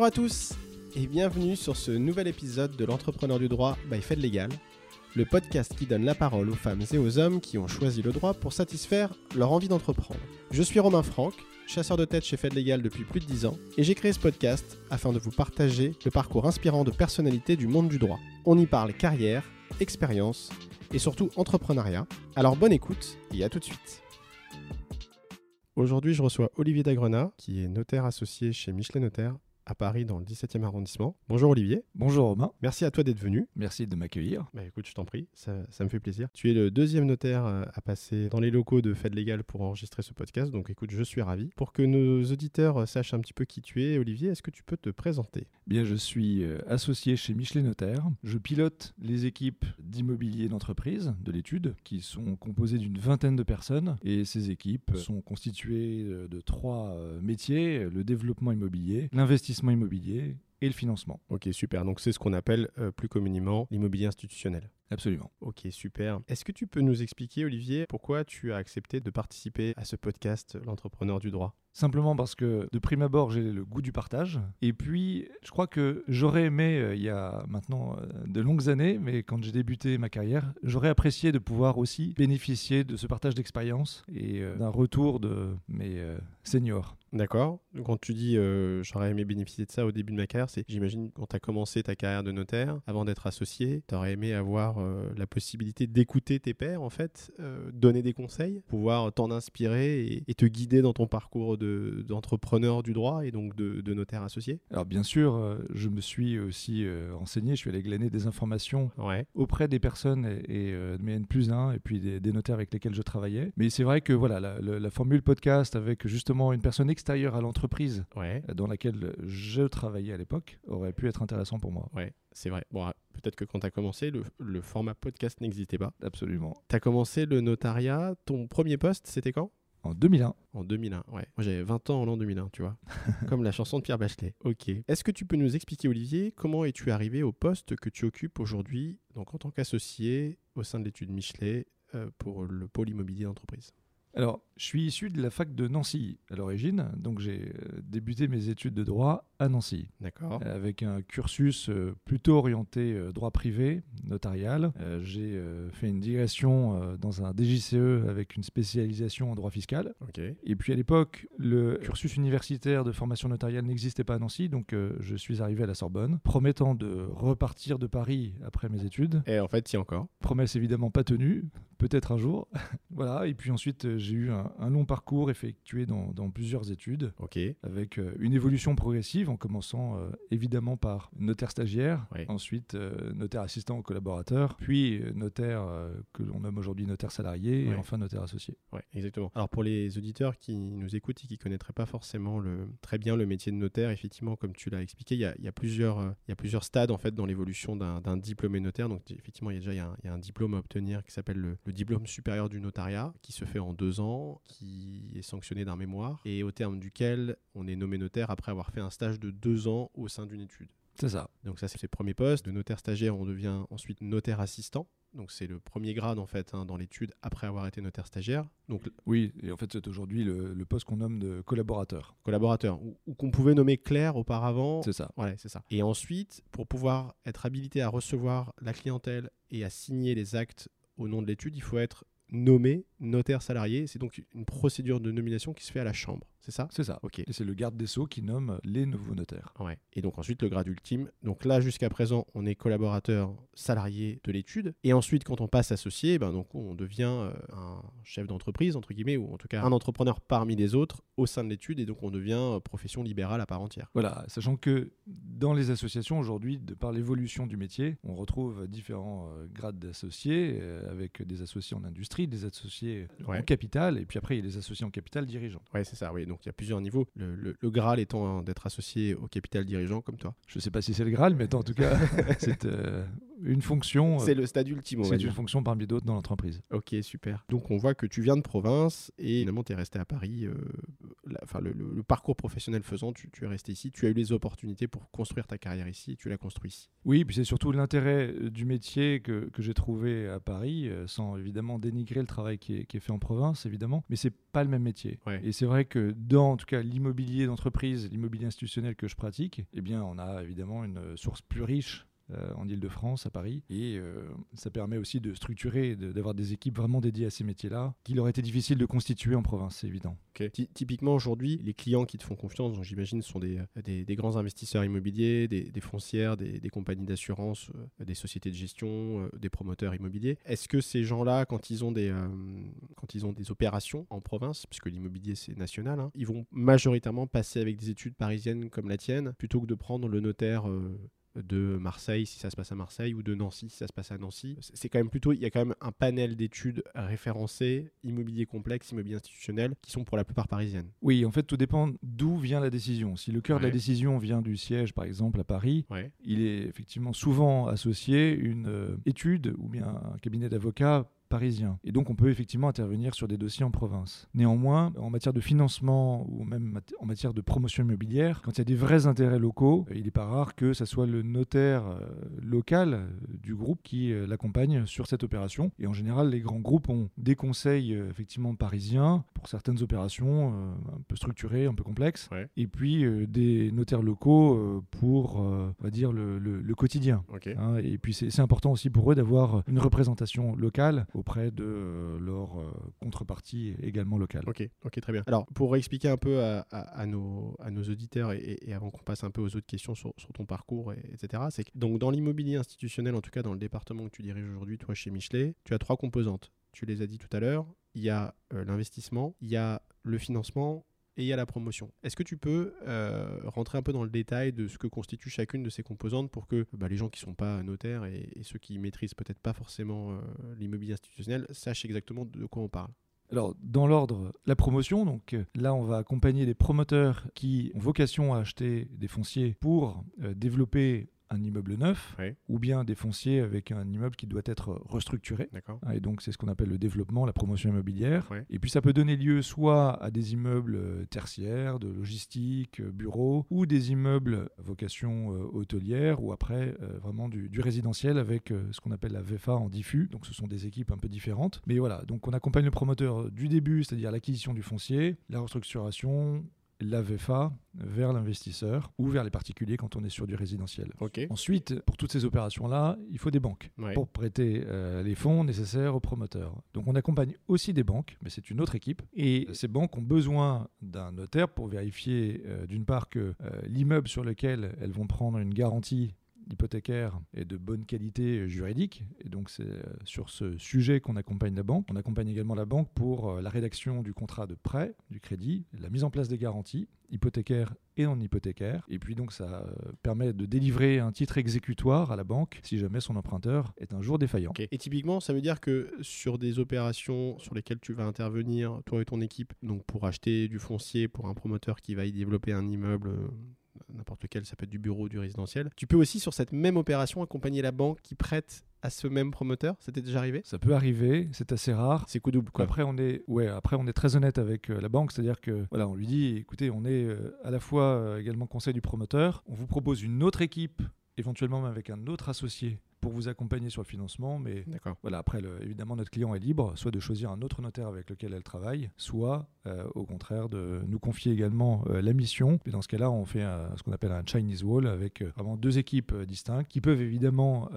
Bonjour à tous et bienvenue sur ce nouvel épisode de l'entrepreneur du droit by Fed Legal, le podcast qui donne la parole aux femmes et aux hommes qui ont choisi le droit pour satisfaire leur envie d'entreprendre. Je suis Romain Franck, chasseur de tête chez Fed Legal depuis plus de 10 ans, et j'ai créé ce podcast afin de vous partager le parcours inspirant de personnalités du monde du droit. On y parle carrière, expérience et surtout entrepreneuriat. Alors bonne écoute et à tout de suite. Aujourd'hui, je reçois Olivier Dagrena, qui est notaire associé chez Michelet Notaire à Paris dans le 17e arrondissement. Bonjour Olivier. Bonjour Romain. Merci à toi d'être venu. Merci de m'accueillir. Bah écoute, je t'en prie, ça, ça, me fait plaisir. Tu es le deuxième notaire euh, à passer dans les locaux de Fed Legal pour enregistrer ce podcast, donc écoute, je suis ravi. Pour que nos auditeurs sachent un petit peu qui tu es, Olivier, est-ce que tu peux te présenter? Bien, je suis euh, associé chez Michelet Notaire. Je pilote les équipes d'immobilier d'entreprise de l'étude, qui sont composées d'une vingtaine de personnes, et ces équipes sont constituées euh, de trois métiers le développement immobilier, l'investissement immobilier et le financement. Ok, super. Donc c'est ce qu'on appelle euh, plus communément l'immobilier institutionnel. Absolument. Ok, super. Est-ce que tu peux nous expliquer, Olivier, pourquoi tu as accepté de participer à ce podcast, l'entrepreneur du droit? Simplement parce que de prime abord, j'ai le goût du partage. Et puis, je crois que j'aurais aimé, euh, il y a maintenant euh, de longues années, mais quand j'ai débuté ma carrière, j'aurais apprécié de pouvoir aussi bénéficier de ce partage d'expérience et euh, d'un retour de mes seniors. D'accord. Quand tu dis j'aurais aimé bénéficier de ça au début de ma carrière, c'est j'imagine quand tu as commencé ta carrière de notaire, avant d'être associé, tu aurais aimé avoir la possibilité d'écouter tes pairs, en fait, donner des conseils, pouvoir t'en inspirer et, et, te guider dans ton parcours d'entrepreneur du droit et donc de, notaire associé? Alors bien sûr, euh, je me suis aussi euh, renseigné, je suis allé glaner des informations auprès des personnes et, euh, de mes N plus 1 et puis des, notaires avec lesquels je travaillais. Mais c'est vrai que voilà, la, formule podcast avec justement une personne extérieure à l'entreprise dans laquelle je travaillais à l'époque aurait pu être intéressant pour moi. Ouais, c'est vrai. Bon, peut-être que quand tu as commencé, le, le format podcast n'existait pas. Absolument. Tu as commencé le notariat, ton premier poste, c'était quand? En 2001. En 2001, ouais. Moi j'avais 20 ans en l'an 2001, tu vois. Comme la chanson de Pierre Bachelet. Ok. Est-ce que tu peux nous expliquer, Olivier, comment es-tu arrivé au poste que tu occupes aujourd'hui, donc en tant qu'associé au sein de l'étude Michelet euh, pour le pôle immobilier d'entreprise? Alors, je suis issu de la fac de Nancy à l'origine, donc j'ai euh, débuté mes études de droit à Nancy. D'accord. Euh, avec un cursus euh, plutôt orienté droit privé, notarial. j'ai fait une digression dans un DJCE avec une spécialisation en droit fiscal. Ok. Et puis à l'époque, le cursus universitaire de formation notariale n'existait pas à Nancy, donc je suis arrivé à la Sorbonne, promettant de repartir de Paris après mes études. Et en fait, y encore. Promesse évidemment pas tenue, peut-être un jour. voilà, et puis ensuite j'ai eu un, long parcours effectué dans, plusieurs études, avec euh, une évolution progressive en commençant euh, évidemment par notaire stagiaire, ensuite euh, notaire assistant au collaborateur, puis notaire que l'on nomme aujourd'hui notaire salarié, et enfin notaire associé. Oui, exactement. Alors pour les auditeurs qui nous écoutent et qui ne connaîtraient pas forcément le, très bien le métier de notaire, effectivement, comme tu l'as expliqué, il y a, plusieurs, y a plusieurs stades en fait dans l'évolution d'un diplômé notaire. Donc effectivement, il y a déjà il y a un, diplôme à obtenir qui s'appelle le, le diplôme supérieur du notariat, qui se fait en deux ans, qui est sanctionné d'un mémoire, et au terme duquel on est nommé notaire après avoir fait un stage de deux ans au sein d'une étude. C'est ça. Donc ça, c'est le premier poste. De notaire stagiaire, on devient ensuite notaire assistant. Donc c'est le premier grade en fait hein, dans l'étude après avoir été notaire stagiaire. Donc oui, et en fait c'est aujourd'hui le, poste qu'on nomme de collaborateur. Collaborateur ou, qu'on pouvait nommer clerc auparavant. C'est ça. Ouais, c'est ça. Et ensuite, pour pouvoir être habilité à recevoir la clientèle et à signer les actes au nom de l'étude, il faut être nommé notaire salarié. C'est donc une procédure de nomination qui se fait à la Chambre, c'est ça? C'est ça. Ok. Et c'est le garde des Sceaux qui nomme les nouveaux notaires. Ouais. Et donc ensuite le grade ultime. Donc là jusqu'à présent on est collaborateur salarié de l'étude. Et ensuite quand on passe associé, ben donc on devient euh, un chef d'entreprise entre guillemets ou en tout cas un entrepreneur parmi les autres au sein de l'étude et donc on devient euh, profession libérale à part entière. Voilà, sachant que dans les associations aujourd'hui, de par l'évolution du métier, on retrouve différents euh, grades d'associés avec des associés en industrie, des associés en capital et puis après il y a les associés en capital dirigeant. Ouais, c'est ça, oui. Donc il y a plusieurs niveaux. Le, le, Graal étant d'être associé au capital dirigeant comme toi. Je ne sais pas si c'est le Graal, mais en tout cas, c'est une fonction. C'est le stade ultime. C'est une fonction parmi d'autres dans l'entreprise. Ok, super. Donc on voit que tu viens de province et finalement tu es resté à Paris. enfin, le, parcours professionnel faisant, tu, tu, es resté ici. Tu as eu les opportunités pour construire ta carrière ici. Tu l'as construit ici. Oui, puis c'est surtout l'intérêt du métier que, que j'ai trouvé à Paris, sans évidemment dénigrer le travail qui est, qui est fait en province, évidemment. Mais c'est pas le même métier. Et c'est vrai que dans, en tout cas, l'immobilier d'entreprise, l'immobilier institutionnel que je pratique, eh bien, on a évidemment une source plus riche euh, en Ile-de-France, à Paris. Et euh, ça permet aussi de structurer, d'avoir des équipes vraiment dédiées à ces métiers-là, qu'il aurait été difficile de constituer en province, c'est évident. Typiquement, aujourd'hui, les clients qui te font confiance, j'imagine, sont des, des, des, grands investisseurs immobiliers, des, des foncières, des, compagnies d'assurance, euh, des sociétés de gestion, des promoteurs immobiliers. Est-ce que ces gens-là, quand, ils ont des quand ils ont des opérations en province, puisque l'immobilier c'est national, hein, ils vont majoritairement passer avec des études parisiennes comme la tienne, plutôt que de prendre le notaire de Marseille si ça se passe à Marseille ou de Nancy si ça se passe à Nancy. C'est quand même plutôt, il y a quand même un panel d'études référencées, immobilier complexe, immobilier institutionnel, qui sont pour la plupart parisiennes. Oui, en fait, tout dépend d'où vient la décision. Si le cœur de la décision vient du siège, par exemple, à Paris, il est effectivement souvent associé une euh, étude ou bien un cabinet d'avocats parisien. Et donc on peut effectivement intervenir sur des dossiers en province. Néanmoins, en matière de financement ou même en matière de promotion immobilière, quand il y a des vrais intérêts locaux, il n'est pas rare que ce soit le notaire euh, local euh, du groupe qui euh, l'accompagne sur cette opération. Et en général, les grands groupes ont des conseils effectivement parisiens pour certaines opérations un peu structurées, un peu complexes, et puis des notaires locaux pour, on va dire, le, quotidien. Hein. et puis c'est important aussi pour eux d'avoir une représentation locale auprès de euh, leur euh, contrepartie également locale. Ok, ok, très bien. Alors, pour expliquer un peu à, nos, à nos auditeurs et, avant qu'on passe un peu aux autres questions sur, ton parcours, etc., c'est que donc, dans l'immobilier institutionnel, en tout cas dans le département que tu diriges aujourd'hui, toi chez Michelet, tu as trois composantes. Tu les as dit tout à l'heure. Il y a euh, l'investissement, il y a le financement et il y a la promotion. Est-ce que tu peux euh, rentrer un peu dans le détail de ce que constitue chacune de ces composantes pour que bah, les gens qui ne sont pas notaires et, ceux qui maîtrisent peut-être pas forcément euh, l'immobilier institutionnel sachent exactement de quoi on parle? Alors, dans l'ordre, la promotion, donc euh, là, on va accompagner des promoteurs qui ont vocation à acheter des fonciers pour développer un immeuble neuf ou bien des fonciers avec un immeuble qui doit être restructuré. Ah, et donc c'est ce qu'on appelle le développement, la promotion immobilière. Et puis ça peut donner lieu soit à des immeubles euh, tertiaires, de logistique, euh, bureaux, ou des immeubles à vocation euh, hôtelière, ou après vraiment du, du, résidentiel avec ce qu'on appelle la VFA en diffus. Donc ce sont des équipes un peu différentes. Mais voilà, donc on accompagne le promoteur du début, c'est-à-dire l'acquisition du foncier, la restructuration, la VFA vers l'investisseur ou vers les particuliers quand on est sur du résidentiel. Ensuite, pour toutes ces opérations-là, il faut des banques pour prêter euh, les fonds nécessaires aux promoteurs. Donc on accompagne aussi des banques, mais c'est une autre équipe. Et ces banques ont besoin d'un notaire pour vérifier euh, d'une part que euh, l'immeuble sur lequel elles vont prendre une garantie hypothécaire et de bonne qualité juridique. Et donc c'est euh, sur ce sujet qu'on accompagne la banque. On accompagne également la banque pour euh, la rédaction du contrat de prêt, du crédit, la mise en place des garanties hypothécaires et non hypothécaires. Et puis donc ça euh, permet de délivrer un titre exécutoire à la banque si jamais son emprunteur est un jour défaillant. Et typiquement, ça veut dire que sur des opérations sur lesquelles tu vas intervenir, toi et ton équipe, donc pour acheter du foncier pour un promoteur qui va y développer un immeuble n'importe lequel, ça peut être du bureau, du résidentiel. Tu peux aussi, sur cette même opération, accompagner la banque qui prête à ce même promoteur C'était déjà arrivé? Ça peut arriver, c'est assez rare. C'est coup double quoi. Après on est ouais, après on est très honnête avec euh, la banque, c'est-à-dire que voilà, on lui dit écoutez, on est euh, à la fois euh, également conseil du promoteur, on vous propose une autre équipe éventuellement même avec un autre associé pour vous accompagner sur le financement. Mais voilà, après, évidemment, notre client est libre, soit de choisir un autre notaire avec lequel elle travaille, soit euh, au contraire de nous confier également euh, la mission. Et dans ce cas-là, on fait ce qu'on appelle un Chinese Wall avec euh, vraiment deux équipes distinctes qui peuvent évidemment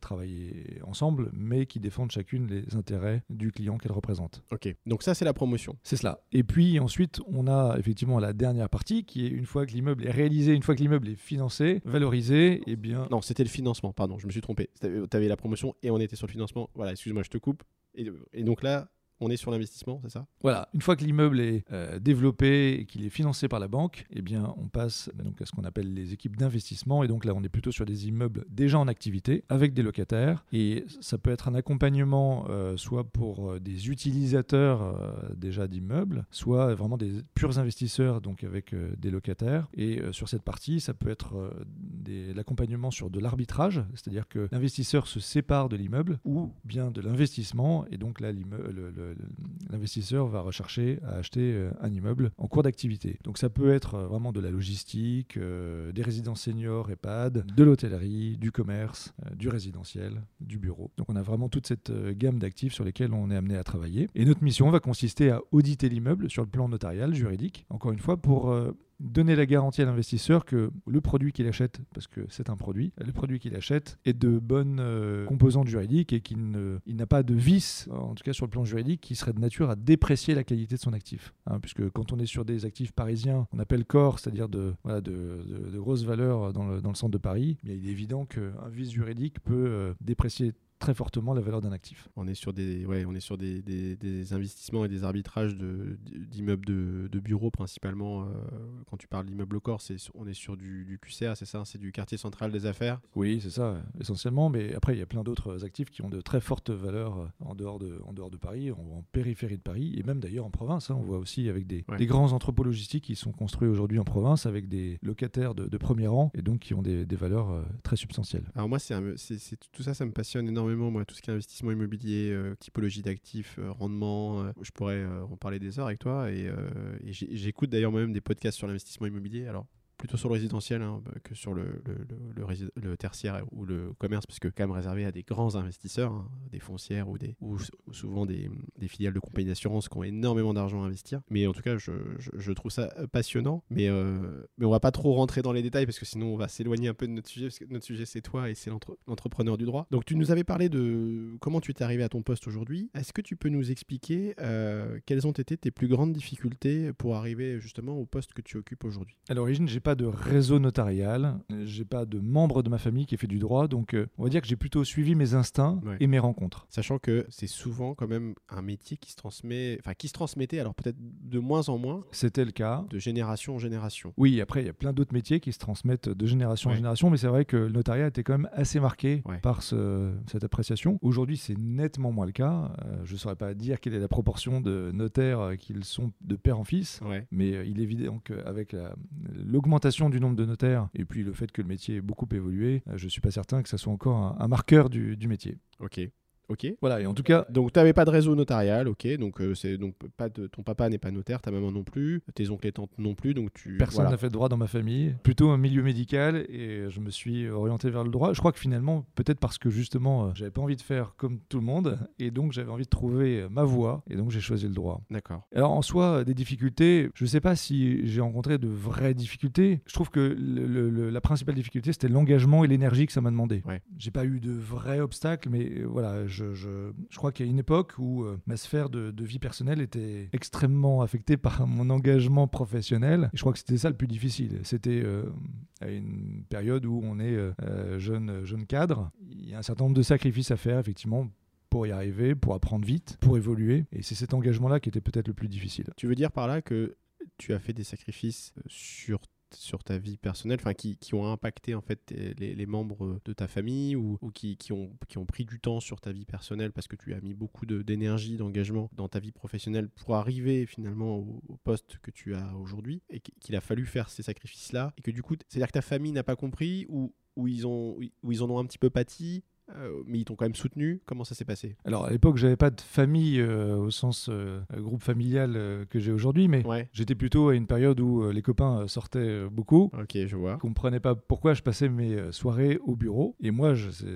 travailler ensemble, mais qui défendent chacune les intérêts du client qu'elle représente. Ok, donc ça, c'est la promotion. C'est cela. Et puis ensuite, on a effectivement la dernière partie qui est une fois que l'immeuble est réalisé, une fois que l'immeuble est financé, valorisé, et eh bien. Non, c'était le financement, pardon, je me suis trompé. Tu avais la promotion et on était sur le financement. Voilà, excuse-moi, je te coupe. Et, donc là, on est sur l'investissement, c'est ça? Voilà, une fois que l'immeuble est euh, développé et qu'il est financé par la banque, eh bien, on passe donc à ce qu'on appelle les équipes d'investissement. Et donc là, on est plutôt sur des immeubles déjà en activité avec des locataires. Et ça peut être un accompagnement euh, soit pour euh, des utilisateurs déjà d'immeubles, soit vraiment des purs investisseurs, donc avec des locataires. Et sur cette partie, ça peut être l'accompagnement sur de l'arbitrage, c'est-à-dire que l'investisseur se sépare de l'immeuble ou bien de l'investissement. Et donc là, l'investisseur va rechercher à acheter euh, un immeuble en cours d'activité. Donc ça peut être euh, vraiment de la logistique, euh, des résidences seniors, EHPAD, de l'hôtellerie, du commerce, du résidentiel, du bureau. Donc on a vraiment toute cette gamme d'actifs sur lesquels on est amené à travailler. Et notre mission va consister à auditer l'immeuble sur le plan notarial, juridique, encore une fois, pour donner la garantie à l'investisseur que le produit qu'il achète, parce que c'est un produit, le produit qu'il achète est de bonnes euh, composantes juridiques et qu'il n'a pas de vice, en tout cas sur le plan juridique, qui serait de nature à déprécier la qualité de son actif. Hein, puisque quand on est sur des actifs parisiens, on appelle corps, c'est-à-dire de, de, grosses valeurs dans le, dans le, centre de Paris, il est évident qu'un vice juridique peut euh, déprécier très fortement la valeur d'un actif. On est sur des, ouais, on est sur des, des, investissements et des arbitrages d'immeubles de, de, bureaux principalement. Euh, quand tu parles d'immeubles au corps, on est sur du, du QCA, c'est ça C'est du quartier central des affaires? Oui, c'est ça, essentiellement. Mais après, il y a plein d'autres actifs qui ont de très fortes valeurs euh, en dehors de, en dehors de Paris, en, périphérie de Paris, et même d'ailleurs en province. Hein. on voit aussi avec des, des, grands entrepôts logistiques qui sont construits aujourd'hui en province avec des locataires de, premier rang et donc qui ont des, valeurs euh, très substantielles. Alors moi, c'est tout ça, ça me passionne énormément moi, tout ce qui est investissement immobilier, euh, typologie d'actifs, euh, rendement. Euh, je pourrais en parler des heures avec toi. Et, et j'écoute d'ailleurs moi-même des podcasts sur l'investissement immobilier. Alors, plutôt sur le résidentiel hein, bah, que sur le, le, le, tertiaire ou le commerce, parce que quand même réservé à des grands investisseurs, hein, des foncières ou, des, ou, souvent des, filiales de compagnies d'assurance qui ont énormément d'argent à investir. Mais en tout cas, je, je, trouve ça euh, passionnant. Mais, euh, mais on va pas trop rentrer dans les détails parce que sinon on va s'éloigner un peu de notre sujet, parce que notre sujet c'est toi et c'est l'entrepreneur du droit. Donc tu nous avais parlé de comment tu es arrivé à ton poste aujourd'hui. Est-ce que tu peux nous expliquer euh, quelles ont été tes plus grandes difficultés pour arriver justement au poste que tu occupes aujourd'hui? À l'origine, j'ai pas de réseau notarial, j'ai pas de membre de ma famille qui fait du droit, donc euh, on va dire que j'ai plutôt suivi mes instincts et mes rencontres. Sachant que c'est souvent quand même un métier qui se transmet, enfin qui se transmettait, alors peut-être de moins en moins. C'était le cas. De génération en génération. Oui, après il y a plein d'autres métiers qui se transmettent de génération en génération, mais c'est vrai que le notariat était quand même assez marqué par cette appréciation. Aujourd'hui, c'est nettement moins le cas. Euh, je ne saurais pas dire quelle est la proportion de notaires euh, qu'ils sont de père en fils, mais il est évident qu'avec l'augmentation du nombre de notaires et puis le fait que le métier ait beaucoup évolué, euh, je ne suis pas certain que ça soit encore un, un marqueur du, du métier. Ok. Ok. Voilà, et en tout cas. Donc, tu n'avais pas de réseau notarial, ok. Donc, euh, c'est donc pas de, ton papa n'est pas notaire, ta maman non plus, tes oncles et tantes non plus. Donc, tu. Personne n'a fait de droit dans ma famille. Plutôt un milieu médical, et je me suis orienté vers le droit. Je crois que finalement, peut-être parce que justement, euh, j'avais pas envie de faire comme tout le monde, et donc j'avais envie de trouver ma voie, et donc j'ai choisi le droit. D'accord. Alors, en soi, des difficultés, je sais pas si j'ai rencontré de vraies difficultés. Je trouve que le, la principale difficulté, c'était l'engagement et l'énergie que ça m'a demandé. Ouais. J'ai pas eu de vrais obstacles, mais euh, voilà, je, je crois qu'il y a une époque où euh, ma sphère de, vie personnelle était extrêmement affectée par mon engagement professionnel. Et je crois que c'était ça le plus difficile. C'était euh, à une période où on est euh, jeune, jeune cadre. Il y a un certain nombre de sacrifices à faire, effectivement, pour y arriver, pour apprendre vite, pour évoluer. Et c'est cet engagement-là qui était peut-être le plus difficile. Tu veux dire par là que tu as fait des sacrifices sur sur ta vie personnelle, enfin qui, qui, ont impacté en fait les, membres de ta famille ou, ou qui, qui, ont, qui ont pris du temps sur ta vie personnelle parce que tu as mis beaucoup d'énergie, d'engagement dans ta vie professionnelle pour arriver finalement au, poste que tu as aujourd'hui et qu'il a fallu faire ces sacrifices-là et que du coup, c'est-à-dire que ta famille n'a pas compris ou, ou, ils ont, ou ils en ont un petit peu pâti euh, mais ils t'ont quand même soutenu. Comment ça s'est passé? Alors à l'époque, j'avais pas de famille euh, au sens euh, groupe familial que j'ai aujourd'hui, mais j'étais plutôt à une période où les copains sortaient beaucoup. Ok, je vois. Je comprenais pas pourquoi je passais mes soirées au bureau. Et moi,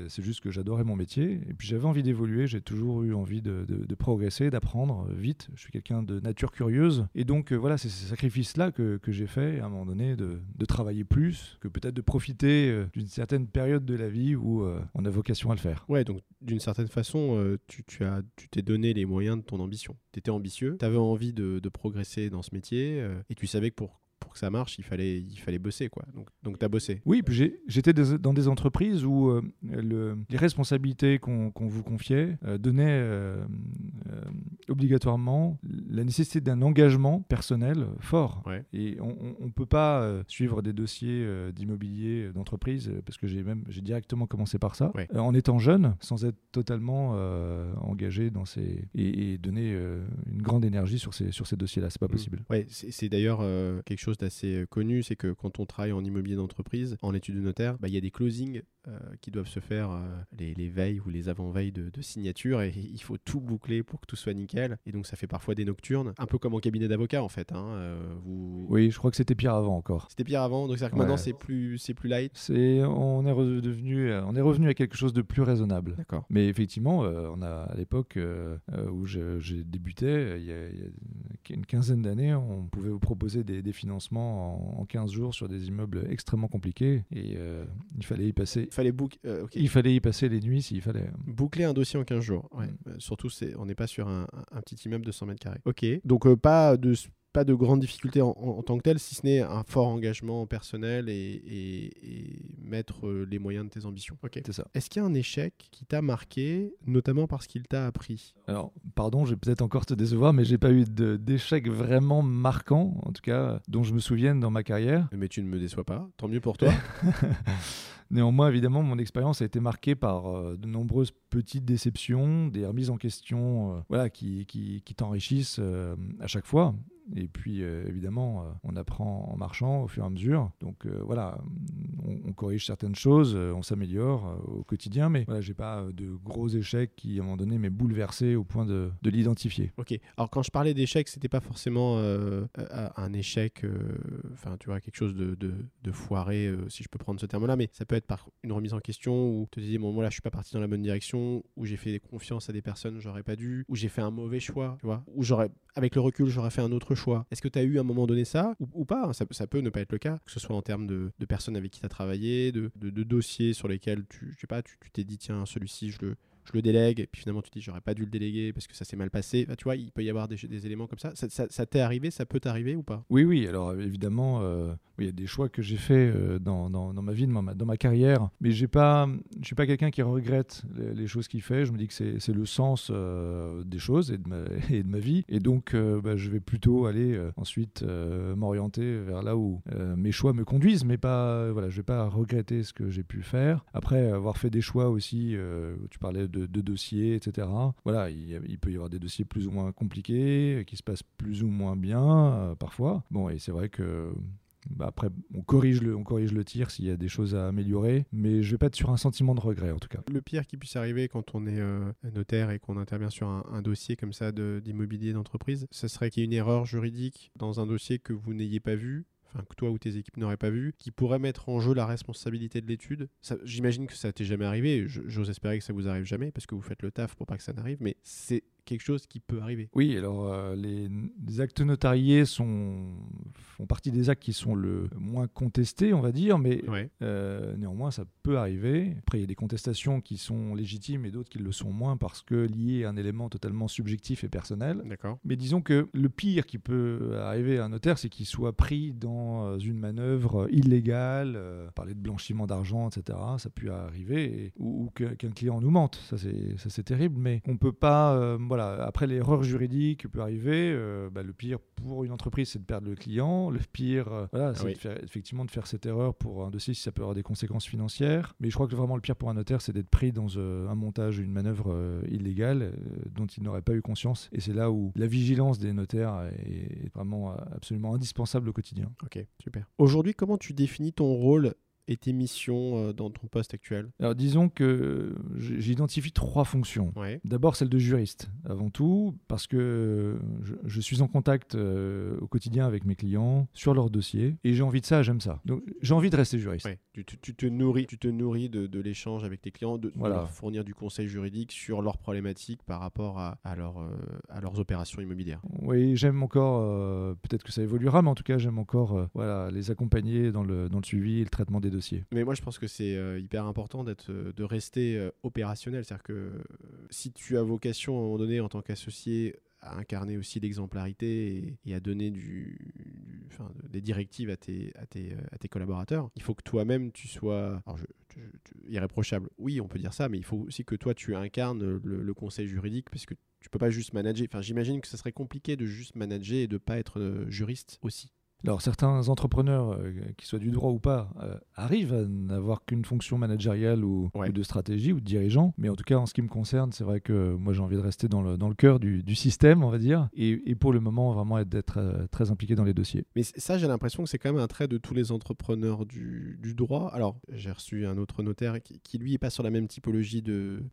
c'est juste que j'adorais mon métier. Et puis j'avais envie d'évoluer. J'ai toujours eu envie de, de, progresser, d'apprendre vite. Je suis quelqu'un de nature curieuse. Et donc voilà, c'est ces sacrifices-là que, que j'ai fait à un moment donné de, de travailler plus, que peut-être de profiter d'une certaine période de la vie où on a vocation à le faire. Ouais, donc d'une certaine façon, euh, tu, tu, tu t'es donné les moyens de ton ambition. Tu étais ambitieux, tu avais envie de, de, progresser dans ce métier euh, et tu savais que pour, pour que ça marche, il fallait, il fallait bosser. Quoi. Donc, donc tu as bossé. Oui, puis j'étais dans des entreprises où euh, le, les responsabilités qu'on vous confiait euh, donnaient obligatoirement la nécessité d'un engagement personnel fort. Et on ne peut pas suivre des dossiers d'immobilier d'entreprise, parce que j'ai même directement commencé par ça, en étant jeune, sans être totalement engagé dans ces... et, donner une grande énergie sur ces, sur ces dossiers-là. C'est pas mmh. possible. Ouais, c'est d'ailleurs quelque chose d'assez connu, c'est que quand on travaille en immobilier d'entreprise, en étude de notaire, bah, il y a des closings euh, qui doivent se faire euh, les, veilles ou les avant-veilles de, signature et il faut tout boucler pour que tout soit nickel. Et donc ça fait parfois des nocturnes, un peu comme en cabinet d'avocat en fait. Hein, euh, vous... Oui, je crois que c'était pire avant encore. C'était pire avant, donc c'est-à-dire que maintenant c'est plus, c'est plus light. C'est, on est redevenu, on est revenu à quelque chose de plus raisonnable. D'accord. Mais effectivement, on a à l'époque où j'ai débuté, il y, a, une quinzaine d'années, on pouvait vous proposer des, financements en, en, 15 jours sur des immeubles extrêmement compliqués et il fallait y passer fallait. Euh, il fallait y passer les nuits s'il fallait. Boucler un dossier en 15 jours. Ouais. Mm. Euh, surtout, c'est, on n'est pas sur un, petit immeuble de 100 mètres carrés. Ok. Donc, euh, pas de pas de grandes difficultés en, tant que tel, si ce n'est un fort engagement personnel et, mettre les moyens de tes ambitions. Ok. C'est ça. Est-ce qu'il y a un échec qui t'a marqué, notamment parce qu'il t'a appris? Alors, pardon, je vais peut-être encore te décevoir, mais j'ai pas eu d'échec vraiment marquant, en tout cas, dont je me souvienne dans ma carrière. Mais tu ne me déçois pas, tant mieux pour toi. Néanmoins, évidemment, mon expérience a été marquée par euh, de nombreuses petites déceptions, des remises en question euh, voilà, qui, qui, t'enrichissent euh, à chaque fois. Et puis, euh, évidemment, euh, on apprend en marchant au fur et à mesure. Donc, euh, voilà, on, corrige certaines choses, on s'améliore au quotidien, mais voilà, j'ai pas de gros échecs qui, à un moment donné, m'aient bouleversé au point de, de l'identifier. Ok. Alors, quand je parlais d'échec, c'était pas forcément un échec, enfin, tu vois, quelque chose de, de, foiré, si je peux prendre ce terme-là, mais ça peut être par une remise en question où te dis, bon, voilà, je suis pas parti dans la bonne direction, où j'ai fait confiance à des personnes, j'aurais pas dû, où j'ai fait un mauvais choix, tu vois, où j'aurais, avec le recul, j'aurais fait un autre choix. Est-ce que tu as eu à un moment donné ça ou, pas hein, ça, peut ne pas être le cas, que ce soit en termes de, personnes avec qui tu as travaillé, de, dossiers sur lesquels tu tu t'es dit tiens, celui-ci, je le, je le délègue, et puis finalement tu dis j'aurais pas dû le déléguer parce que ça s'est mal passé. tu vois, il peut y avoir des, éléments comme ça. Ça, t'est arrivé, ça peut t'arriver ou pas? Oui, oui. Alors évidemment, euh, il y a des choix que j'ai faits euh, dans, ma vie, dans ma, carrière, mais j'ai pas, je suis pas quelqu'un qui regrette les, choses qu'il fait. Je me dis que c'est le sens euh, des choses et de, ma, et de ma vie, et donc bah, je vais plutôt aller ensuite m'orienter vers là où mes choix me conduisent, mais pas, voilà, je vais pas regretter ce que j'ai pu faire. Après avoir fait des choix aussi, tu parlais de, dossiers, etc. Voilà, il, peut y avoir des dossiers plus ou moins compliqués, qui se passent plus ou moins bien euh, parfois. Bon, et c'est vrai que bah, après, on corrige, le, on corrige le tir s'il y a des choses à améliorer, mais je vais pas être sur un sentiment de regret en tout cas. Le pire qui puisse arriver quand on est euh, notaire et qu'on intervient sur un, dossier comme ça d'immobilier d'entreprise, ce serait qu'il y ait une erreur juridique dans un dossier que vous n'ayez pas vu que toi ou tes équipes n'auraient pas vu, qui pourrait mettre en jeu la responsabilité de l'étude. J'imagine que ça t'est jamais arrivé, j'ose espérer que ça vous arrive jamais, parce que vous faites le taf pour pas que ça n'arrive, mais c'est quelque chose qui peut arriver. Oui, alors euh, les, actes notariés sont, font partie des actes qui sont le moins contestés, on va dire, mais euh, néanmoins ça peut arriver. Après, il y a des contestations qui sont légitimes et d'autres qui le sont moins parce que liées à un élément totalement subjectif et personnel. D'accord. Mais disons que le pire qui peut arriver à un notaire, c'est qu'il soit pris dans euh, une manœuvre illégale, parler de blanchiment d'argent, etc. Ça peut arriver, ou, qu'un client nous mente. Ça c'est terrible, mais on peut pas voilà, après l'erreur juridique peut arriver. Euh, bah, le pire pour une entreprise, c'est de perdre le client. Le pire, euh, voilà, c'est effectivement de faire cette erreur pour un dossier si ça peut avoir des conséquences financières. Mais je crois que vraiment le pire pour un notaire, c'est d'être pris dans euh, un montage, une manœuvre illégale dont il n'aurait pas eu conscience. Et c'est là où la vigilance des notaires est vraiment absolument indispensable au quotidien. Ok, super. Aujourd'hui, comment tu définis ton rôle et tes missions euh, dans ton poste actuel Alors disons que j'identifie trois fonctions. D'abord celle de juriste, avant tout, parce que je, suis en contact euh, au quotidien avec mes clients sur leurs dossiers, et j'ai envie de ça, j'aime ça. Donc j'ai envie de rester juriste. Tu, te nourris, tu te nourris de, l'échange avec tes clients, de, leur fournir du conseil juridique sur leurs problématiques par rapport à, à, leur, euh, à leurs opérations immobilières. Oui, j'aime encore, peut-être que ça évoluera, mais en tout cas j'aime encore voilà, les accompagner dans le, dans le suivi et le traitement des Mais moi, je pense que c'est euh, hyper important d'être, euh, de rester euh, opérationnel. C'est-à-dire que si tu as vocation à un moment donné en tant qu'associé à incarner aussi l'exemplarité et, à donner des directives à tes, collaborateurs. Il faut que toi-même tu sois irréprochable. Oui, on peut dire ça, mais il faut aussi que toi tu incarnes le, conseil juridique parce que tu peux pas juste manager. Enfin, j'imagine que ce serait compliqué de juste manager et de pas être juriste aussi. Alors certains entrepreneurs, euh, qu'ils soient du droit ou pas, euh, arrivent à n'avoir qu'une fonction managériale ou, de stratégie ou de dirigeant. Mais en tout cas, en ce qui me concerne, c'est vrai que moi j'ai envie de rester dans le, dans le cœur du, du système, on va dire, et, et, pour le moment vraiment d'être euh, très impliqué dans les dossiers. Mais ça, j'ai l'impression que c'est quand même un trait de tous les entrepreneurs du, du droit. Alors j'ai reçu un autre notaire qui, qui, lui est pas sur la même typologie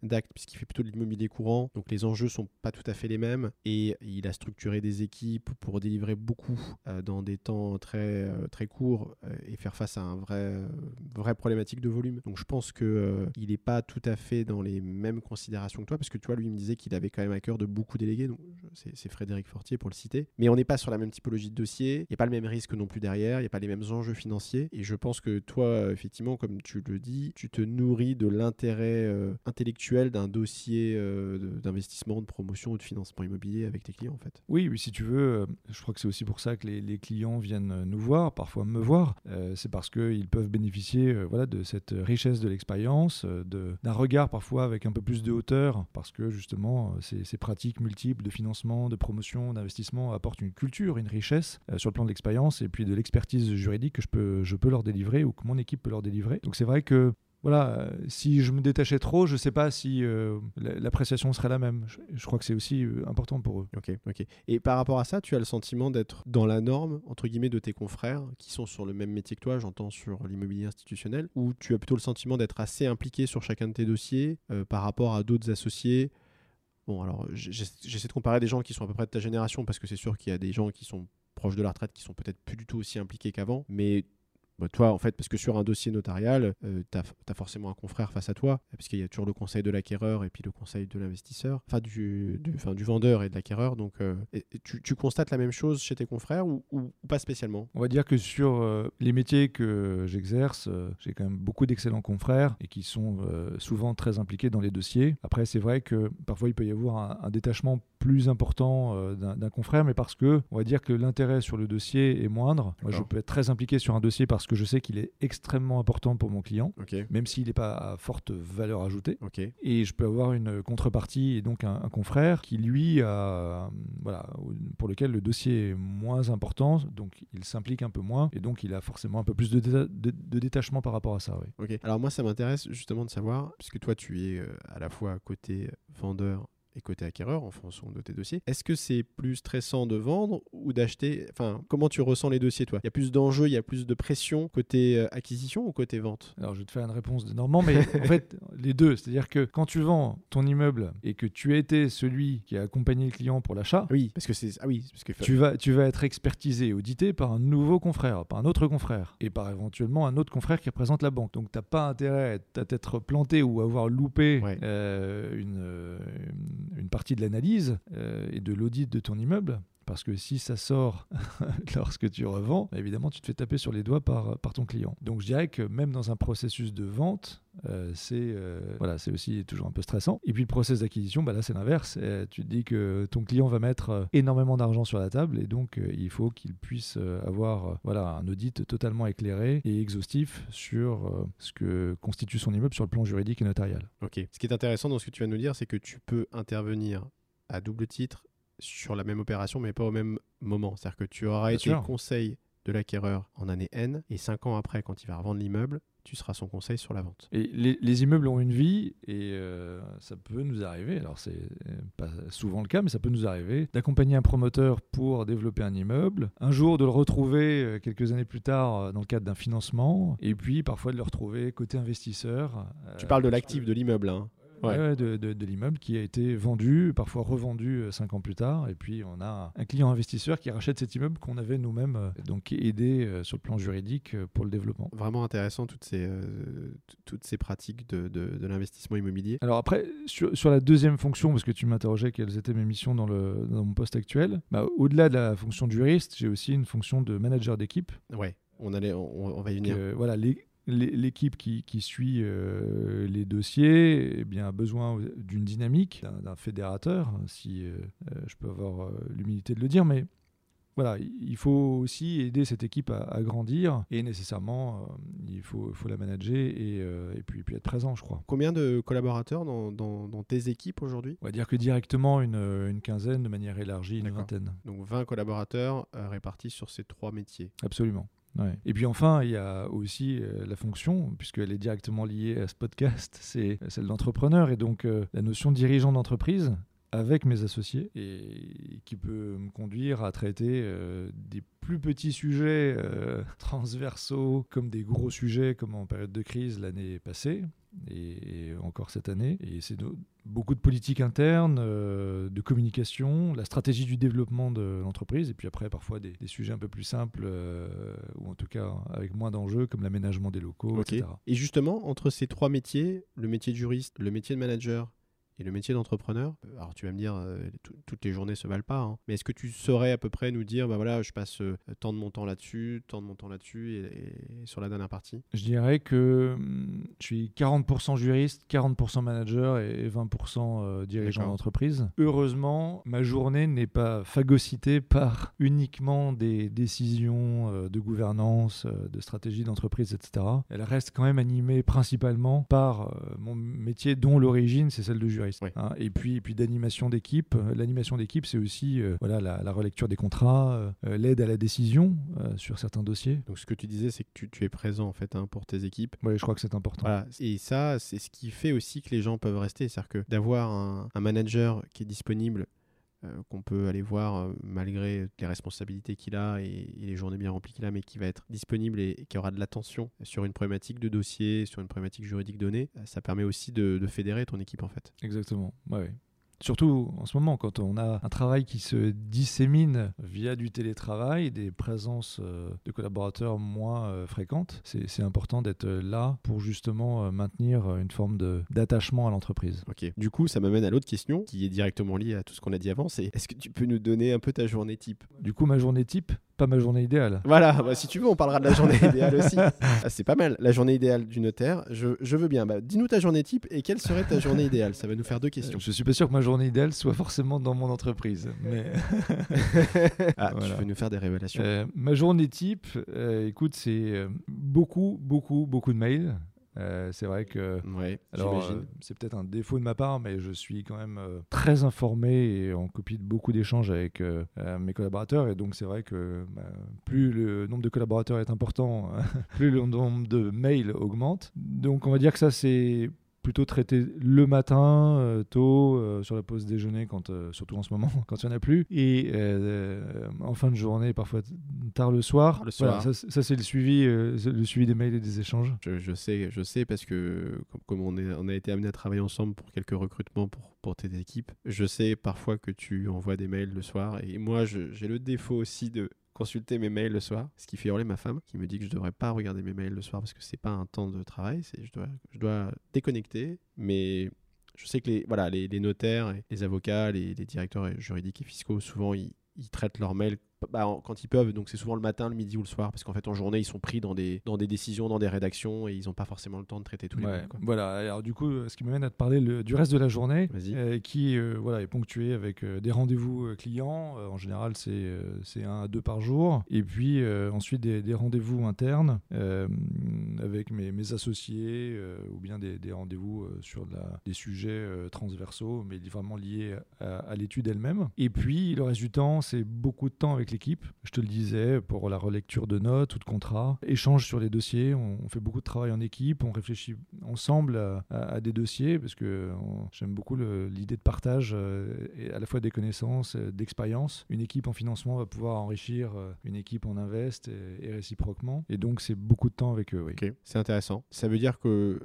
d'actes puisqu'il fait plutôt de l'immobilier courant, donc les enjeux sont pas tout à fait les mêmes et il a structuré des équipes pour délivrer beaucoup dans des temps très, euh, très court euh, et faire face à un vrai, euh, vraie problématique de volume. Donc je pense qu'il il n'est pas tout à fait dans les mêmes considérations que toi, parce que tu vois, lui, il me disait qu'il avait quand même à cœur de beaucoup déléguer. C'est Frédéric Fortier pour le citer. Mais on n'est pas sur la même typologie de dossier. Il n'y a pas le même risque non plus derrière. Il n'y a pas les mêmes enjeux financiers. Et je pense que toi, effectivement, comme tu le dis, tu te nourris de l'intérêt intellectuel d'un dossier d'investissement, de promotion ou de financement immobilier avec tes clients, en fait. Oui, oui si tu veux, je crois que c'est aussi pour ça que les, les clients viennent nous voir, parfois me voir, euh, c'est parce qu'ils peuvent bénéficier euh, voilà, de cette richesse de l'expérience, euh, d'un regard parfois avec un peu plus de hauteur, parce que justement ces, ces pratiques multiples de financement, de promotion, d'investissement apportent une culture, une richesse sur le plan de l'expérience et puis de l'expertise juridique que je peux, je peux leur délivrer ou que mon équipe peut leur délivrer. Donc c'est vrai que voilà, euh, si je me détachais trop, je ne sais pas si euh, l'appréciation serait la même. Je, crois que c'est aussi euh, important pour eux. Ok, ok. Et par rapport à ça, tu as le sentiment d'être dans la norme, entre guillemets, de tes confrères qui sont sur le même métier que toi, j'entends sur l'immobilier institutionnel, ou tu as plutôt le sentiment d'être assez impliqué sur chacun de tes dossiers par rapport à d'autres associés? Bon, alors j'essaie de comparer des gens qui sont à peu près de ta génération, parce que c'est sûr qu'il y a des gens qui sont proches de la retraite qui sont peut-être plus du tout aussi impliqués qu'avant, mais bah, toi, en fait, parce que sur un dossier notarial, euh, tu as, forcément un confrère face à toi, puisqu'il y a toujours le conseil de l'acquéreur et puis le conseil de l'investisseur, enfin du, du, du, vendeur et de l'acquéreur. Donc, euh, tu, constates la même chose chez tes confrères ou, pas spécialement? On va dire que sur euh, les métiers que j'exerce, j'ai quand même beaucoup d'excellents confrères et qui sont souvent très impliqués dans les dossiers. Après, c'est vrai que parfois il peut y avoir un, détachement plus important d'un confrère, mais parce que on va dire que l'intérêt sur le dossier est moindre. Moi, je peux être très impliqué sur un dossier parce que je sais qu'il est extrêmement important pour mon client, même s'il n'est pas à forte valeur ajoutée. Et je peux avoir une contrepartie et donc un, confrère qui, lui, a, voilà, pour lequel le dossier est moins important, donc il s'implique un peu moins, et donc il a forcément un peu plus de, de, détachement par rapport à ça. Alors moi, ça m'intéresse justement de savoir, puisque toi, tu es euh, à la fois côté vendeur et côté acquéreur en fonction de tes dossiers. Est-ce que c'est plus stressant de vendre ou d'acheter Enfin, comment tu ressens les dossiers, toi? Il y a plus d'enjeux, il y a plus de pression côté euh, acquisition ou côté vente? Alors, je vais te faire une réponse de Normand, mais en fait, les deux. C'est-à-dire que quand tu vends ton immeuble et que tu as été celui qui a accompagné le client pour l'achat, oui, parce que c'est ah oui, parce que tu vas tu vas être expertisé, audité par un nouveau confrère, par un autre confrère et par éventuellement un autre confrère qui représente la banque. Donc, tu n'as pas intérêt à t'être planté ou avoir loupé euh, une, euh, une partie de l'analyse euh, et de l'audit de ton immeuble. Parce que si ça sort lorsque tu revends, évidemment, tu te fais taper sur les doigts par, ton client. Donc je dirais que même dans un processus de vente, euh, c'est euh, voilà, c'est aussi toujours un peu stressant. Et puis le process d'acquisition, bah là c'est l'inverse. tu te dis que ton client va mettre énormément d'argent sur la table et donc il faut qu'il puisse avoir voilà, un audit totalement éclairé et exhaustif sur ce que constitue son immeuble sur le plan juridique et notarial. Ok. Ce qui est intéressant dans ce que tu de nous dire, c'est que tu peux intervenir à double titre sur la même opération, mais pas au même moment. C'est-à-dire que tu auras été conseil de l'acquéreur en année N, et cinq ans après, quand il va revendre l'immeuble, tu seras son conseil sur la vente. Et les, immeubles ont une vie, et euh, ça peut nous arriver, alors c'est pas souvent le cas, mais ça peut nous arriver, d'accompagner un promoteur pour développer un immeuble, un jour de le retrouver euh, quelques années plus tard euh, dans le cadre d'un financement, et puis parfois de le retrouver côté investisseur. Tu parles de l'actif de l'immeuble, hein ouais. de, de, l'immeuble qui a été vendu, parfois revendu euh, cinq ans plus tard. Et puis on a un client investisseur qui rachète cet immeuble qu'on avait nous-mêmes euh, donc aidé euh, sur le plan juridique pour le développement. Vraiment intéressant toutes ces, toutes ces pratiques de, de l'investissement immobilier. Alors après, sur, sur, la deuxième fonction, parce que tu m'interrogeais quelles étaient mes missions dans, le, dans mon poste actuel, bah, au-delà de la fonction de juriste, j'ai aussi une fonction de manager d'équipe. Ouais. On, allait, on, va y venir. voilà, les, l'équipe qui, suit euh, les dossiers eh bien, a besoin d'une dynamique, d'un fédérateur, si euh, euh, je peux avoir l'humilité de le dire, mais voilà, il faut aussi aider cette équipe à, grandir et nécessairement, il faut, faut la manager et, et, puis, puis être présent, je crois. Combien de collaborateurs dans, dans, tes équipes aujourd'hui? On va dire que directement une, une, quinzaine, de manière élargie, une vingtaine. Donc 20 collaborateurs répartis sur ces trois métiers. Absolument. Et puis enfin, il y a aussi euh, la fonction, puisqu'elle est directement liée à ce podcast, c'est celle d'entrepreneur. Et donc euh, la notion de dirigeant d'entreprise, avec mes associés et qui peut me conduire à traiter euh, des plus petits sujets transversaux comme des gros sujets comme en période de crise l'année passée et, encore cette année. Et c'est beaucoup de politique interne, euh, de communication, la stratégie du développement de l'entreprise, et puis après parfois des, sujets un peu plus simples, euh, ou en tout cas avec moins d'enjeux, comme l'aménagement des locaux, etc. Et justement, entre ces trois métiers, le métier de juriste, le métier de manager et le métier d'entrepreneur, alors tu vas me dire, euh, toutes les journées se valent pas, hein. mais est-ce que tu saurais à peu près nous dire, bah voilà, je passe euh, tant de mon temps là-dessus, tant de mon temps là-dessus, et, sur la dernière partie? Je dirais que hum, je suis 40% juriste, 40% manager et 20% euh, dirigeant d'entreprise. Heureusement, ma journée n'est pas phagocytée par uniquement des décisions de gouvernance, de stratégie d'entreprise, etc. Elle reste quand même animée principalement par mon métier dont l'origine, c'est celle de juriste. Hein, et puis, et puis d'animation d'équipe. Euh, l'animation d'équipe, c'est aussi euh, voilà, la, relecture des contrats, euh, l'aide à la décision sur certains dossiers. Donc ce que tu disais, c'est que tu, tu, es présent en fait hein, pour tes équipes. Oui, je crois que c'est important. Et ça, c'est ce qui fait aussi que les gens peuvent rester. C'est-à-dire que d'avoir un, un manager qui est disponible euh, qu'on peut aller voir euh, malgré les responsabilités qu'il a et, les journées bien remplies qu'il a, mais qui va être disponible et, qui aura de l'attention sur une problématique de dossier, sur une problématique juridique donnée, euh, ça permet aussi de, fédérer ton équipe en fait. Exactement, ouais, Surtout en ce moment, quand on a un travail qui se dissémine via du télétravail, des présences euh, de collaborateurs moins euh, fréquentes, c'est important d'être là pour justement euh, maintenir une forme d'attachement à l'entreprise. Ok. Du coup, ça m'amène à l'autre question qui est directement liée à tout ce qu'on a dit avant. C'est est-ce que tu peux nous donner un peu ta journée type? Du coup, ma journée type, pas ma journée idéale. Voilà, bah, si tu veux, on parlera de la journée idéale aussi. Ah, c'est pas mal, la journée idéale du notaire. Je, je veux bien. Bah, Dis-nous ta journée type et quelle serait ta journée idéale? Ça va nous faire deux questions. Je suis pas sûr que ma journée idéale soit forcément dans mon entreprise. Mais... ah, tu veux nous faire des révélations euh, Ma journée type, euh, écoute, c'est euh, beaucoup, beaucoup, beaucoup de mails. Euh, c'est vrai que ouais, euh, c'est peut-être un défaut de ma part, mais je suis quand même euh, très informé et en copie de beaucoup d'échanges avec mes collaborateurs. Et donc c'est vrai que bah, plus le nombre de collaborateurs est important, plus le nombre de mails augmente. Donc on va dire que ça c'est plutôt traité le matin, euh, tôt, euh, sur la pause déjeuner, quand, euh, surtout en ce moment, quand il n'y en a plus, et en fin de journée, parfois tard le soir. Le soir. ça, c'est le suivi, le suivi des mails et des échanges. Je, sais, je sais parce que comme, on, est, on, a été amené à travailler ensemble pour quelques recrutements pour, pour tes équipes, je sais parfois que tu envoies des mails le soir, et moi j'ai le défaut aussi de consulter mes mails le soir, ce qui fait hurler ma femme, qui me dit que je devrais pas regarder mes mails le soir parce que c'est pas un temps de travail, c'est je dois, je dois déconnecter, mais je sais que les, voilà, les, notaires, les avocats, les, directeurs juridiques et fiscaux, souvent, ils, ils traitent leurs mails bah, quand ils peuvent. Donc c'est souvent le matin, le midi ou le soir, parce qu'en fait en journée ils sont pris dans des, dans des décisions, dans des rédactions et ils n'ont pas forcément le temps de traiter tous les mails. Voilà. Alors du coup, ce qui m'amène à te parler du reste de la journée, euh, qui euh, voilà est ponctué avec euh, des rendez-vous clients. en général, c'est c'est un à deux par jour, et puis ensuite des, des rendez-vous internes avec mes, mes associés ou bien des, des rendez-vous sur la, des sujets transversaux, mais vraiment liés à, à l'étude elle-même. Et puis le reste du temps, c'est beaucoup de temps avec l'équipe. Je te le disais, pour la relecture de notes ou de contrats, échange sur les dossiers. On, fait beaucoup de travail en équipe, on réfléchit ensemble à, des dossiers parce que j'aime beaucoup l'idée de partage euh, et à la fois des connaissances, euh, d'expérience. Une équipe en financement va pouvoir enrichir euh, une équipe en invest et, réciproquement. Et donc, c'est beaucoup de temps avec eux. C'est intéressant. Ça veut dire que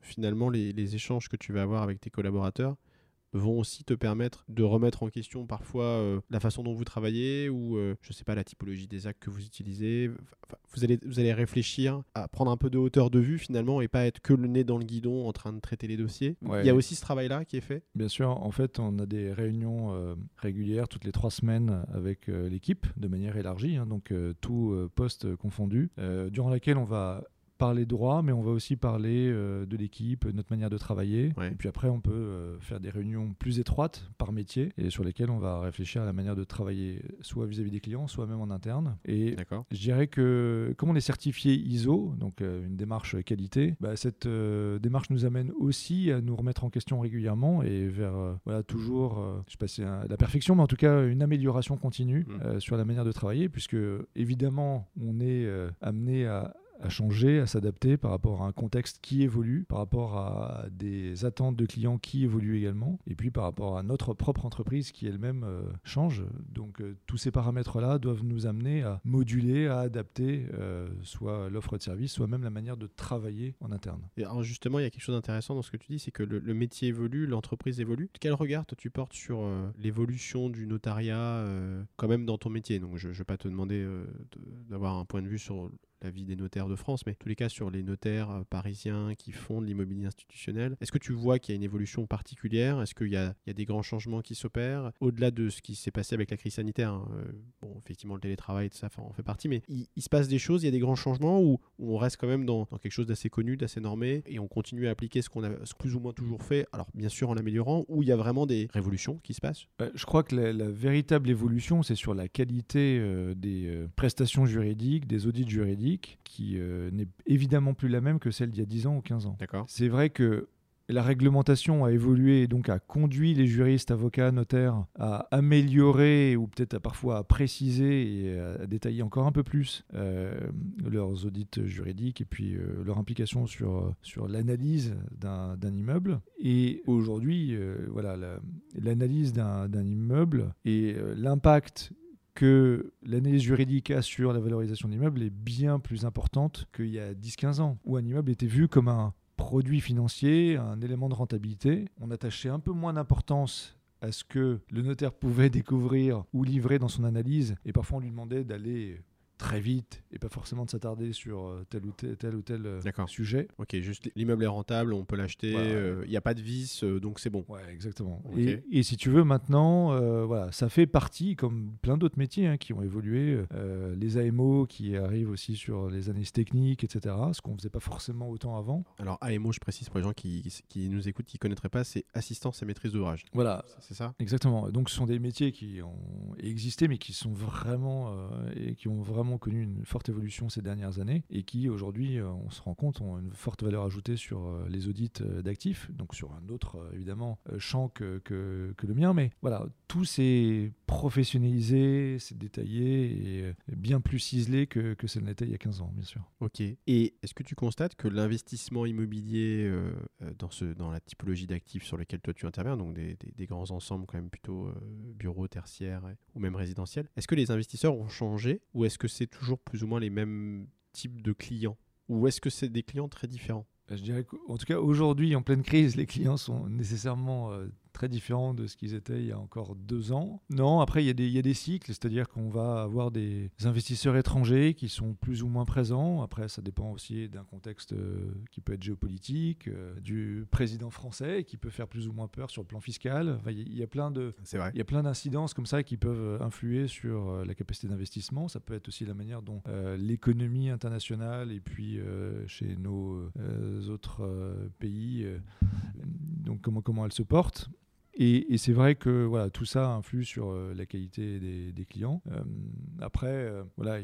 finalement, les échanges que tu vas avoir avec tes collaborateurs, vont aussi te permettre de remettre en question parfois euh, la façon dont vous travaillez ou, euh, je sais pas, la typologie des actes que vous utilisez. vous, allez, vous allez réfléchir à prendre un peu de hauteur de vue finalement et pas être que le nez dans le guidon en train de traiter les dossiers. Il y a aussi ce travail-là qui est fait Bien sûr, en fait, on a des réunions euh, régulières toutes les trois semaines avec l'équipe de manière élargie, hein, donc tout poste confondu, durant laquelle on va parler droit, mais on va aussi parler euh, de l'équipe, notre manière de travailler. Et puis après, on peut euh, faire des réunions plus étroites par métier et sur lesquelles on va réfléchir à la manière de travailler, soit vis-à-vis des clients, soit même en interne. Et je dirais que comme on est certifié ISO, donc euh, une démarche qualité, bah, cette démarche nous amène aussi à nous remettre en question régulièrement et vers voilà toujours, je sais pas si c'est la perfection, mais en tout cas une amélioration continue mmh. sur la manière de travailler, puisque évidemment on est amené à à changer, à s'adapter par rapport à un contexte qui évolue, par rapport à des attentes de clients qui évoluent également, et puis par rapport à notre propre entreprise qui elle-même euh, change. Donc euh, tous ces paramètres-là doivent nous amener à moduler, à adapter euh, soit l'offre de service, soit même la manière de travailler en interne. Et alors justement, il y a quelque chose d'intéressant dans ce que tu dis, c'est que le, métier évolue, l'entreprise évolue. Quel regard toi, tu portes sur l'évolution du notariat quand même dans ton métier? Donc je ne vais pas te demander d'avoir un point de vue sur la vie des notaires de France, mais tous les cas sur les notaires euh, parisiens qui font de l'immobilier institutionnel. Est-ce que tu vois qu'il y a une évolution particulière? Est-ce qu'il y, a des grands changements qui s'opèrent? Au-delà de ce qui s'est passé avec la crise sanitaire, hein, euh, bon, effectivement, le télétravail, ça en fait partie, mais il, se passe des choses, il y a des grands changements où, on reste quand même dans, quelque chose d'assez connu, d'assez normé, et on continue à appliquer ce qu'on a plus ou moins toujours fait, alors bien sûr en l'améliorant, où il y a vraiment des révolutions qui se passent? Bah, Je crois que la, véritable évolution, c'est sur la qualité euh, des prestations juridiques, des audits juridiques qui euh, n'est évidemment plus la même que celle d'il y a 10 ans ou 15 ans. C'est vrai que la réglementation a évolué et donc a conduit les juristes, avocats, notaires à améliorer ou peut-être parfois à préciser et à détailler encore un peu plus euh, leurs audits juridiques et puis euh, leur implication sur, sur l'analyse d'un immeuble. Et aujourd'hui, voilà, l'analyse d'un immeuble et l'impact que l'analyse juridique assure la valorisation de l'immeuble est bien plus importante qu'il y a 10-15 ans, où un immeuble était vu comme un produit financier, un élément de rentabilité. On attachait un peu moins d'importance à ce que le notaire pouvait découvrir ou livrer dans son analyse, et parfois on lui demandait d'aller très vite et pas forcément de s'attarder sur euh, tel ou tel, tel ou tel euh, sujet. Ok, juste l'immeuble est rentable, on peut l'acheter, il euh, n'y a pas de vis, donc c'est bon. Ouais, exactement. Et, si tu veux maintenant, voilà, ça fait partie, comme plein d'autres métiers hein, qui ont évolué, les AMO qui arrivent aussi sur les analyses techniques, etc., ce qu'on ne faisait pas forcément autant avant. Alors AMO, je précise pour les gens qui, qui nous écoutent, qui ne connaîtraient pas, c'est assistance et maîtrise d'ouvrage. Voilà. C'est ça? Exactement. Donc ce sont des métiers qui ont existé, mais qui sont vraiment, et qui ont vraiment connu une forte évolution ces dernières années et qui aujourd'hui, euh, on se rend compte, ont une forte valeur ajoutée sur euh, les audits euh, d'actifs, donc sur un autre évidemment champ que, que, le mien. Mais voilà, tout s'est professionnalisé, c'est détaillé et bien plus ciselé que, que ça ne l'était il y a 15 ans, bien sûr. Ok. Et est-ce que tu constates que l'investissement immobilier dans, ce, dans la typologie d'actifs sur lesquels toi tu interviens, donc des, des, grands ensembles quand même plutôt bureaux, tertiaires ou même résidentiels, est-ce que les investisseurs ont changé ou est-ce que c'est toujours plus ou moins les mêmes types de clients Ou est-ce que c'est des clients très différents? Bah, Je dirais qu'en tout cas, aujourd'hui, en pleine crise, les clients sont nécessairement euh, très différent de ce qu'ils étaient il y a encore deux ans. Non, après, il y a des, il y a des cycles, c'est-à-dire qu'on va avoir des investisseurs étrangers qui sont plus ou moins présents. Après, ça dépend aussi d'un contexte euh, qui peut être géopolitique, euh, du président français qui peut faire plus ou moins peur sur le plan fiscal. il y a plein de, vrai. il y a plein d'incidences comme ça qui peuvent influer sur euh, la capacité d'investissement. Ça peut être aussi la manière dont l'économie internationale et puis chez nos autres pays, donc comment, comment elle se porte. Et, c'est vrai que voilà, tout ça influe sur euh, la qualité des, clients. Euh, après, euh, voilà,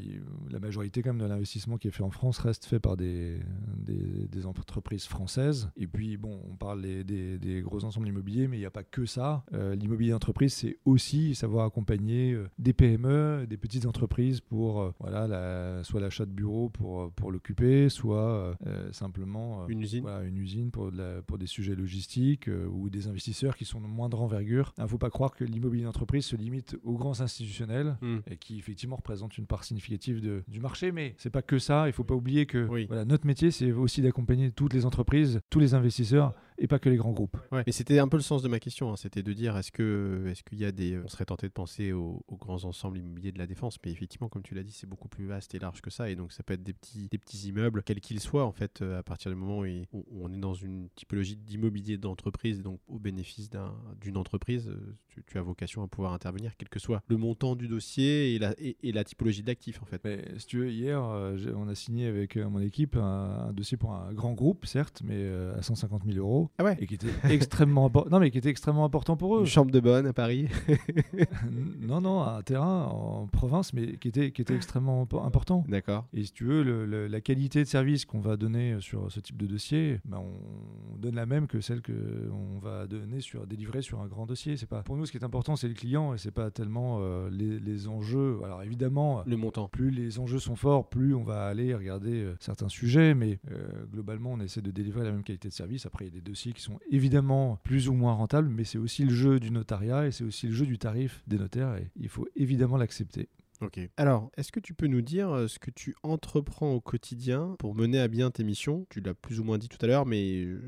la majorité quand même de l'investissement qui est fait en France reste fait par des, des, entreprises françaises. Et puis, bon, on parle des, des gros ensembles immobiliers, mais il n'y a pas que ça. L'immobilier d'entreprise, c'est aussi savoir accompagner des PME, des petites entreprises pour voilà, la, soit l'achat de bureaux pour, pour l'occuper, soit simplement une usine, voilà, une usine pour, pour des sujets logistiques ou des investisseurs qui sont moindre envergure. Il ne faut pas croire que l'immobilier d'entreprise se limite aux grands institutionnels hmm. et qui effectivement représentent une part significative de, du marché, mais c'est pas que ça. Il ne faut pas oublier que voilà, notre métier, c'est aussi d'accompagner toutes les entreprises, tous les investisseurs et pas que les grands groupes. Ouais. Mais c'était un peu le sens de ma question, hein. c'était de dire est-ce que est-ce qu'il y a des, on serait tenté de penser aux, grands ensembles immobiliers de la défense, mais effectivement, comme tu l'as dit, c'est beaucoup plus vaste et large que ça, et donc ça peut être des petits, des petits immeubles, quels qu'ils soient en fait, euh, à partir du moment où on est dans une typologie d'immobilier d'entreprise, donc au bénéfice d'une entreprise, euh, tu, as vocation à pouvoir intervenir, quel que soit le montant du dossier et la, et, la typologie d'actifs en fait. Mais, si tu veux, hier, euh, on a signé avec mon équipe un, dossier pour un grand groupe, certes, mais à 150 000 euros, ah ouais. et qui était extrêmement non mais qui était extrêmement important pour eux. Une chambre de bonne à Paris. non non, un terrain en province, mais qui était qui était extrêmement important. D'accord. Et si tu veux, le, la qualité de service qu'on va donner sur ce type de dossier, ben on donne la même que celle que on va donner sur sur un grand dossier. C'est pas pour nous ce qui est important, c'est le client et c'est pas tellement euh, les, les, enjeux. Alors évidemment, le montant. Plus les enjeux sont forts, plus on va aller regarder euh, certains sujets, mais euh, globalement, on essaie de délivrer la même qualité de service. Après, il y a des dossiers qui sont évidemment plus ou moins rentables, mais c'est aussi le jeu du notariat et c'est aussi le jeu du tarif des notaires et il faut évidemment l'accepter. Ok. Alors, est-ce que tu peux nous dire euh, ce que tu entreprends au quotidien pour mener à bien tes missions? Tu l'as plus ou moins dit tout à l'heure, mais euh,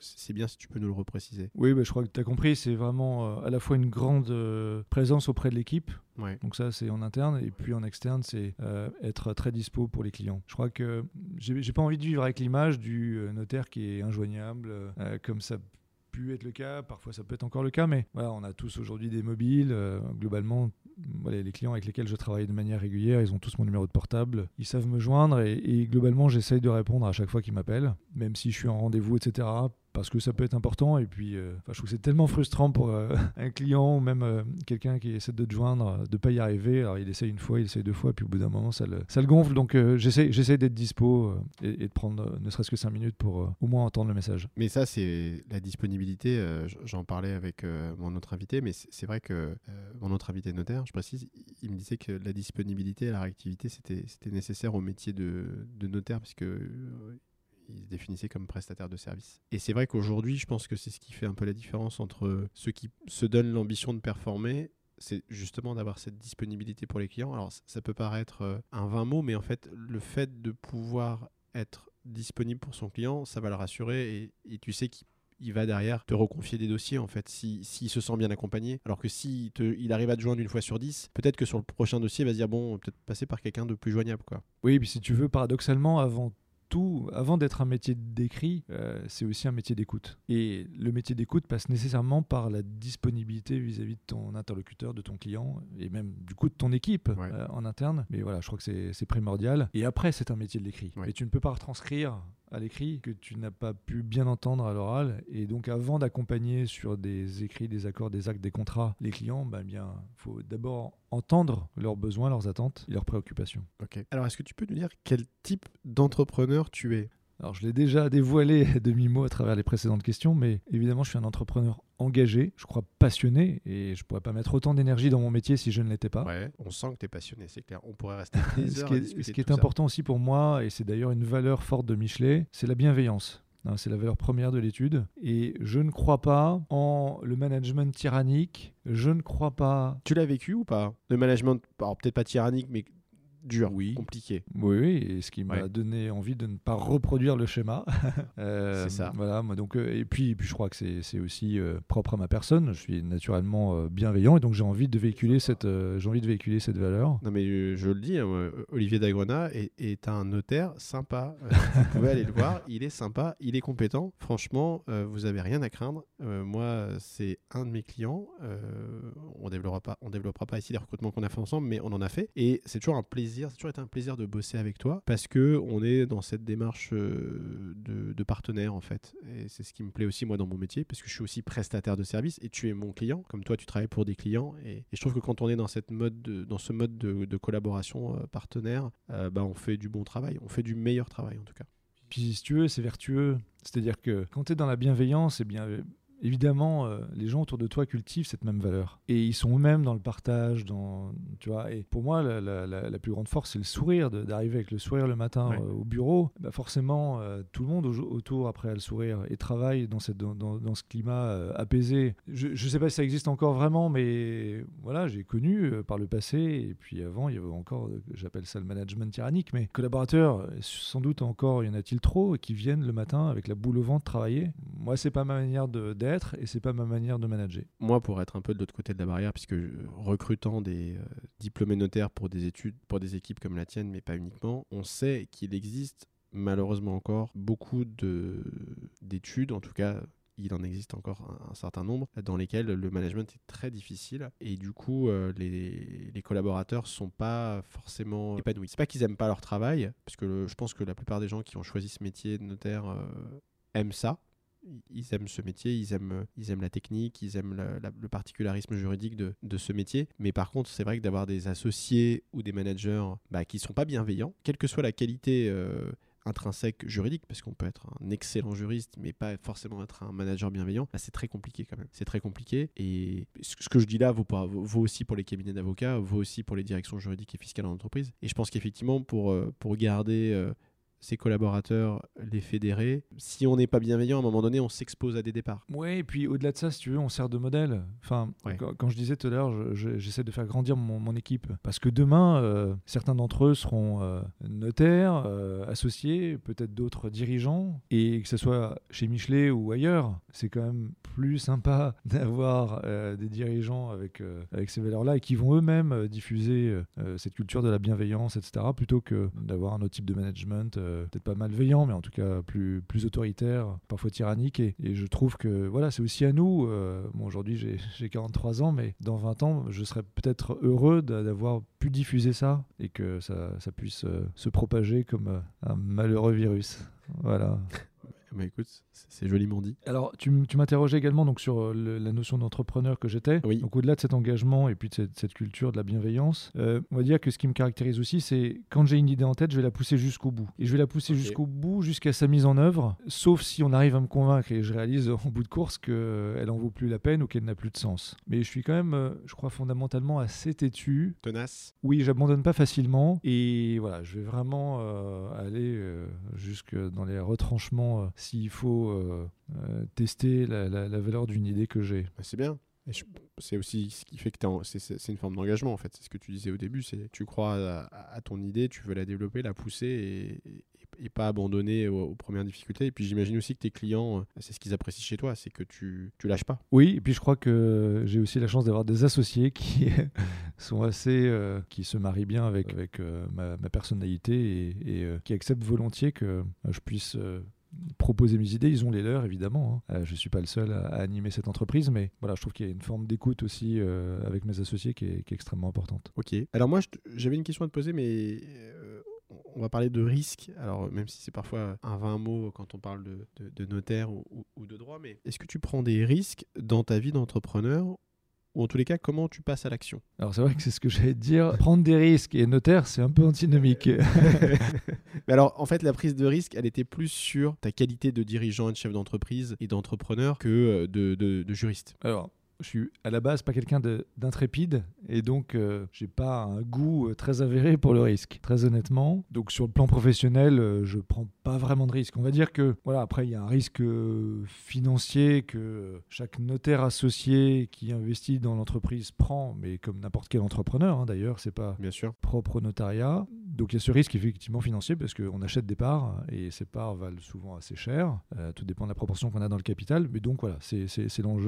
c'est bien si tu peux nous le repréciser. Oui, bah, je crois que tu as compris, c'est vraiment euh, à la fois une grande présence auprès de l'équipe. Ouais. Donc ça, c'est en interne. Et puis en externe, c'est être très dispo pour les clients. Je crois que j'ai pas envie de vivre avec l'image du notaire qui est injoignable, comme ça pu être le cas, parfois ça peut être encore le cas, mais voilà, on a tous aujourd'hui des mobiles. globalement, les clients avec lesquels je travaille de manière régulière, ils ont tous mon numéro de portable, ils savent me joindre et, globalement j'essaye de répondre à chaque fois qu'ils m'appellent, même si je suis en rendez-vous, etc parce que ça peut être important. Et puis, euh, je trouve que c'est tellement frustrant pour euh, un client ou même euh, quelqu'un qui essaie de te joindre, de pas y arriver. Alors, il essaie une fois, il essaie deux fois, puis au bout d'un moment, ça le, gonfle. Donc, j'essaie, d'être dispo et, de prendre ne serait-ce que cinq minutes pour au moins entendre le message. Mais ça, c'est la disponibilité. J'en parlais avec mon autre invité, mais c'est vrai que mon autre invité notaire, je précise, il me disait que la disponibilité et la réactivité, c'était nécessaire au métier de, de notaire, parce que il se définissait comme prestataire de service. Et c'est vrai qu'aujourd'hui, je pense que c'est ce qui fait un peu la différence entre ceux qui se donnent l'ambition de performer c'est justement d'avoir cette disponibilité pour les clients. Alors ça peut paraître euh, un vain mot, mais en fait, le fait de pouvoir être disponible pour son client, ça va le rassurer et, tu sais qu'il va derrière te reconfier des dossiers en fait s'il se sent bien accompagné alors que si il arrive à te joindre une fois sur dix peut-être que sur le prochain dossier il va se dire bon peut-être passer par quelqu'un de plus joignable quoi oui puis si tu veux paradoxalement avant tout, avant d'être un métier d'écrit, euh, c'est aussi un métier d'écoute. Et le métier d'écoute passe nécessairement par la disponibilité vis-à-vis de ton interlocuteur, de ton client, et même du coup de ton équipe euh, en interne. Mais voilà, je crois que c'est primordial. Et après, c'est un métier de l'écrit. Et tu ne peux pas retranscrire à l'écrit que tu n'as pas pu bien entendre à l'oral. Et donc, avant d'accompagner sur des écrits, des accords, des actes, des contrats, les clients, bah, bien, faut d'abord entendre leurs besoins, leurs attentes leurs préoccupations. Alors, est-ce que tu peux nous dire quel type d'entrepreneur tu es? Alors je l'ai déjà dévoilé demi-mot à travers les précédentes questions, mais évidemment je suis un entrepreneur engagé, je crois passionné, et je pourrais pas mettre autant d'énergie dans mon métier si je ne l'étais pas. Ouais, on sent que tu es passionné, c'est clair. On pourrait rester des heures Ce qui est, ce qui est important aussi pour moi, et c'est d'ailleurs une valeur forte de Michelet, c'est la bienveillance. Hein, c'est la valeur première de l'étude. Et je ne crois pas en le management tyrannique. Je ne crois pas. Tu l'as vécu ou pas? Le management, alors peut-être pas tyrannique, mais dur, oui. compliqué. Oui, et ce qui m'a donné envie de ne pas reproduire le schéma. Euh, c'est ça. Voilà, moi, donc, euh, et, puis, puis je crois que c'est aussi euh, propre à ma personne. Je suis naturellement bienveillant et donc j'ai envie de véhiculer cette, j'ai envie de véhiculer cette valeur. Non mais je, le dis, hein, Olivier Dagrena est, est, un notaire sympa. vous pouvez aller le voir, il est sympa, il est compétent. Franchement, vous avez rien à craindre. moi, c'est un de mes clients. on développera pas, on développera pas ici les recrutements qu'on a fait ensemble, mais on en a fait et c'est toujours un plaisir c'est toujours été un plaisir de bosser avec toi parce que on est dans cette démarche euh, de, partenaire en fait. Et c'est ce qui me plaît aussi moi dans mon métier parce que je suis aussi prestataire de service et tu es mon client. Comme toi, tu travailles pour des clients et, je trouve que quand on est dans cette mode, dans ce mode de, collaboration euh, partenaire, euh, bah, on fait du bon travail, on fait du meilleur travail en tout cas. Puis si tu veux, c'est vertueux. C'est-à-dire que quand tu es dans la bienveillance, et eh bien évidemment, euh, les gens autour de toi cultivent cette même valeur. Et ils sont eux-mêmes dans le partage, dans, tu vois. Et pour moi, la, plus grande force, c'est le sourire, d'arriver avec le sourire le matin euh, au bureau. Bah forcément, euh, tout le monde autour, après, a le sourire et travaille dans, cette, dans, dans, ce climat apaisé. Je ne sais pas si ça existe encore vraiment, mais voilà, j'ai connu par le passé. Et puis avant, il y avait encore, j'appelle ça le management tyrannique, mais collaborateurs, sans doute encore, y en a-t-il trop, qui viennent le matin avec la boule au ventre travailler. Moi, c'est pas ma manière d'être et c'est pas ma manière de manager. Moi, pour être un peu de l'autre côté de la barrière, puisque recrutant des euh, diplômés notaires pour des études, pour des équipes comme la tienne, mais pas uniquement, on sait qu'il existe malheureusement encore beaucoup d'études, en tout cas il en existe encore un, certain nombre, dans lesquels le management est très difficile et du coup euh, les, les, collaborateurs sont pas forcément épanouis. C'est pas qu'ils aiment pas leur travail, parce que je pense que la plupart des gens qui ont choisi ce métier de notaire euh, aiment ça, ils aiment ce métier, ils aiment, ils aiment la technique, ils aiment le particularisme juridique de, de, ce métier. Mais par contre, c'est vrai que d'avoir des associés ou des managers bah, qui ne sont pas bienveillants, quelle que soit la qualité euh, intrinsèque juridique, parce qu'on peut être un excellent juriste, mais pas forcément être un manager bienveillant, là c'est très compliqué quand même. C'est très compliqué. Et ce que je dis là vaut, vaut aussi pour les cabinets d'avocats, vaut aussi pour les directions juridiques et fiscales en entreprise. Et je pense qu'effectivement, pour, euh, pour garder euh, ses collaborateurs, les fédérer. Si on n'est pas bienveillant, à un moment donné, on s'expose à des départs. Oui, et puis au-delà de ça, si tu veux, on sert de modèle. Enfin, quand, je disais tout à l'heure, j'essaie de faire grandir mon, équipe. Parce que demain, euh, certains d'entre eux seront euh, notaires, euh, associés, peut-être d'autres dirigeants. Et que ce soit chez Michelet ou ailleurs, c'est quand même plus sympa d'avoir des dirigeants avec, avec ces valeurs-là et qui vont eux-mêmes diffuser cette culture de la bienveillance, etc., plutôt que d'avoir un autre type de management euh, peut-être pas malveillant, mais en tout cas plus, plus autoritaire, parfois tyrannique. Et, je trouve que voilà, c'est aussi à nous. Euh, bon, aujourd'hui, j'ai 43 ans, mais dans 20 ans, je serais peut-être heureux d'avoir pu diffuser ça et que ça, ça puisse euh, se propager comme un malheureux virus. Voilà. Bah écoute, c'est joliment dit. Alors, tu, m'interrogeais également donc, sur euh, la notion d'entrepreneur que j'étais. Oui. Donc, au-delà de cet engagement et puis de cette, culture de la bienveillance, euh, on va dire que ce qui me caractérise aussi, c'est quand j'ai une idée en tête, je vais la pousser jusqu'au bout. Et je vais la pousser jusqu'au bout, jusqu'à sa mise en œuvre, sauf si on arrive à me convaincre et je réalise en bout de course qu'elle euh, en vaut plus la peine ou qu'elle n'a plus de sens. Mais je suis quand même, je crois, fondamentalement assez têtu. Tenace. Oui, j'abandonne pas facilement. Et voilà, je vais vraiment aller jusque dans les retranchements s'il faut euh, euh, tester la, valeur d'une idée que j'ai. Bah, c'est bien. C'est aussi ce qui fait que c'est une forme d'engagement en fait. C'est ce que tu disais au début. C'est tu crois à, ton idée, tu veux la développer, la pousser et, pas abandonner aux, premières difficultés. Et puis j'imagine aussi que tes clients, euh, c'est ce qu'ils apprécient chez toi, c'est que tu tu lâches pas. Oui, et puis je crois que j'ai aussi la chance d'avoir des associés qui sont assez, qui se marient bien avec avec ma, personnalité et, et qui acceptent volontiers que je puisse proposer mes idées. Ils ont les leurs, évidemment. Hein. Euh, je ne suis pas le seul à, animer cette entreprise, mais voilà, je trouve qu'il y a une forme d'écoute aussi euh, avec mes associés qui est, extrêmement importante. Ok. Alors moi, j'avais une question à te poser, mais euh, on va parler de risque. Alors même si c'est parfois un vain mot quand on parle de, notaire ou, ou de droit, mais est-ce que tu prends des risques dans ta vie d'entrepreneur? Ou en tous les cas, comment tu passes à l'action? Alors c'est vrai que c'est ce que j'allais te dire. Prendre des risques et notaire, c'est un peu antinomique. Mais alors, en fait, la prise de risque, elle était plus sur ta qualité de dirigeant et de chef d'entreprise et d'entrepreneur que euh, de, de, de juriste. Alors, je suis à la base pas quelqu'un d'intrépide et donc euh, j'ai pas un goût euh, très avéré pour le risque, très honnêtement. Donc sur le plan professionnel, euh, je prends pas vraiment de risque. On va dire que voilà, après il y a un risque financier que chaque notaire associé qui investit dans l'entreprise prend, mais comme n'importe quel entrepreneur hein, d'ailleurs, c'est pas Bien sûr. propre au notariat. Donc il y a ce risque effectivement financier parce qu'on achète des parts et ces parts valent souvent assez cher. tout dépend de la proportion qu'on a dans le capital, mais donc voilà, c'est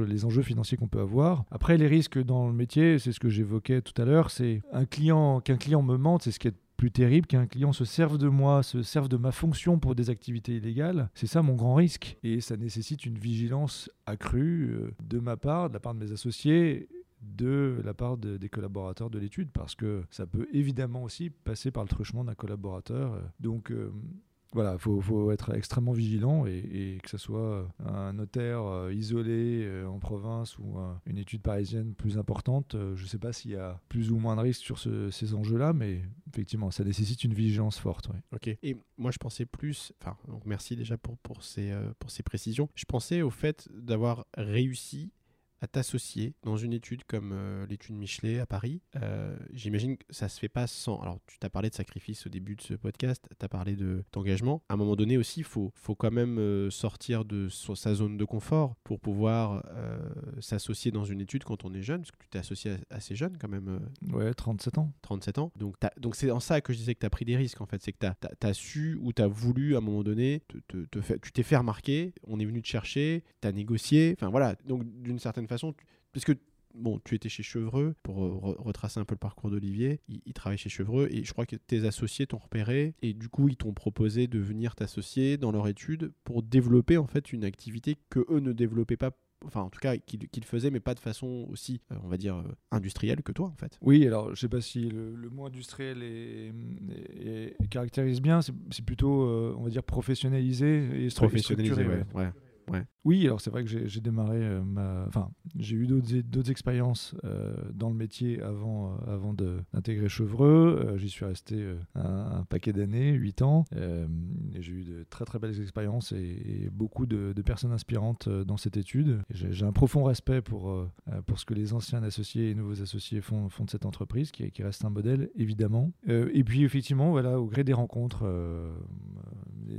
les enjeux financiers qu'on peut avoir. Après, les risques dans le métier, c'est ce que j'évoquais tout à l'heure, c'est client, qu'un client me mente, c'est ce qui est plus terrible qu'un client se serve de moi, se serve de ma fonction pour des activités illégales. C'est ça mon grand risque. Et ça nécessite une vigilance accrue euh, de ma part, de la part de mes associés de la part des collaborateurs de l'étude parce que ça peut évidemment aussi passer par le truchement d'un collaborateur. Donc euh, voilà, il faut, être extrêmement vigilant et, que ce soit un notaire euh, isolé euh, en province ou une étude parisienne plus importante, je ne sais pas s'il y a plus ou moins de risques sur ces enjeux-là, mais effectivement, ça nécessite une vigilance forte. Ok. Et moi, je pensais plus. Enfin, merci déjà pour, pour, ces, pour ces précisions. Je pensais au fait d'avoir réussi à t'associer dans une étude comme euh, l'étude Michelet à Paris. Euh, j'imagine que ça se fait pas sans. Alors, tu t'as parlé de sacrifice au début de ce podcast, tu as parlé d'engagement. à un moment donné aussi, il faut, faut quand même euh, sortir de sa zone de confort pour pouvoir s'associer dans une étude quand on est jeune, parce que tu t'es associé assez jeune quand même. ouais, 37 ans. 37 ans. Donc, donc c'est en ça que je disais que tu as pris des risques en fait. C'est que tu as, su ou tu as voulu à un moment donné, te, te, tu t'es fait remarquer, on est venu te chercher, tu as négocié. Enfin voilà. Donc, d'une certaine façon, puisque bon, tu étais chez Chevreux, pour retracer un peu le parcours d'Olivier, il, travaille chez Chevreux et je crois que tes associés t'ont repéré et du coup ils t'ont proposé de venir t'associer dans leur étude pour développer en fait une activité que eux ne développaient pas enfin en tout cas qu'ils faisaient mais pas de façon aussi euh, on va dire euh, industrielle que toi en fait oui alors je sais pas si le, mot industriel est, caractérise bien c'est plutôt euh, on va dire professionnalisé et, structuré ouais. Oui, alors c'est vrai que j'ai démarré euh. Enfin, j'ai eu d'autres expériences euh, dans le métier avant, euh, d'intégrer Chevreux. J'y suis resté un, paquet d'années, 8 ans. j'ai eu de très très belles expériences et, beaucoup de, personnes inspirantes dans cette étude. J'ai un profond respect pour, ce que les anciens associés et nouveaux associés font, font de cette entreprise, qui, qui reste un modèle, évidemment. et puis, effectivement, voilà, au gré des rencontres,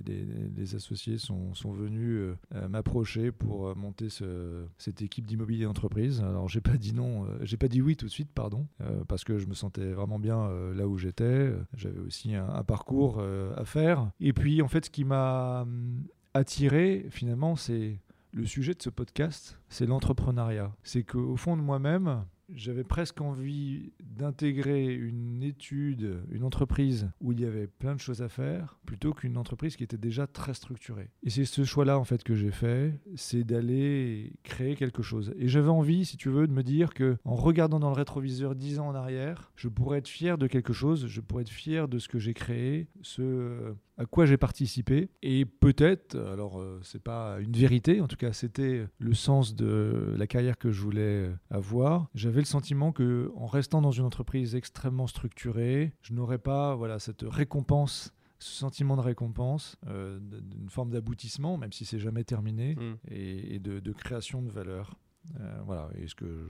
les, associés sont, sont venus m'approcher pour euh, monter ce, cette équipe d'immobilier d'entreprise. Alors j'ai pas dit non, euh, j'ai pas dit oui tout de suite, pardon, euh, parce que je me sentais vraiment bien là où j'étais. J'avais aussi un, parcours à faire. Et puis en fait, ce qui m'a hum, attiré finalement, c'est le sujet de ce podcast, c'est l'entrepreneuriat. C'est qu'au fond de moi-même, j'avais presque envie d'intégrer une étude, une entreprise où il y avait plein de choses à faire, plutôt qu'une entreprise qui était déjà très structurée. Et c'est ce choix-là en fait que j'ai fait, c'est d'aller créer quelque chose. Et j'avais envie, si tu veux, de me dire que en regardant dans le rétroviseur dix ans en arrière, je pourrais être fier de quelque chose, je pourrais être fier de ce que j'ai créé, ce à quoi j'ai participé. Et peut-être, alors euh, c'est pas une vérité, en tout cas c'était le sens de la carrière que je voulais avoir. J'avais le sentiment que en restant dans une entreprise extrêmement structurée, je n'aurais pas voilà cette récompense ce sentiment de récompense, euh, d'une forme d'aboutissement, même si c'est jamais terminé, mm. et, de, de, création de valeur. Euh, voilà, et ce que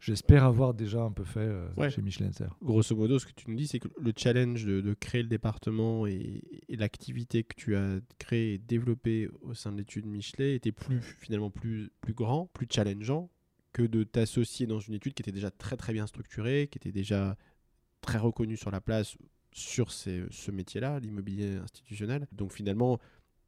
j'espère avoir déjà un peu fait euh, chez Michelin Serre. Grosso modo, ce que tu nous dis, c'est que le challenge de, créer le département et, l'activité que tu as créée et développée au sein de l'étude Michelin était plus finalement plus, plus grand, plus challengeant que de t'associer dans une étude qui était déjà très très bien structurée, qui était déjà très reconnue sur la place sur ce métier-là, l'immobilier institutionnel. Donc finalement,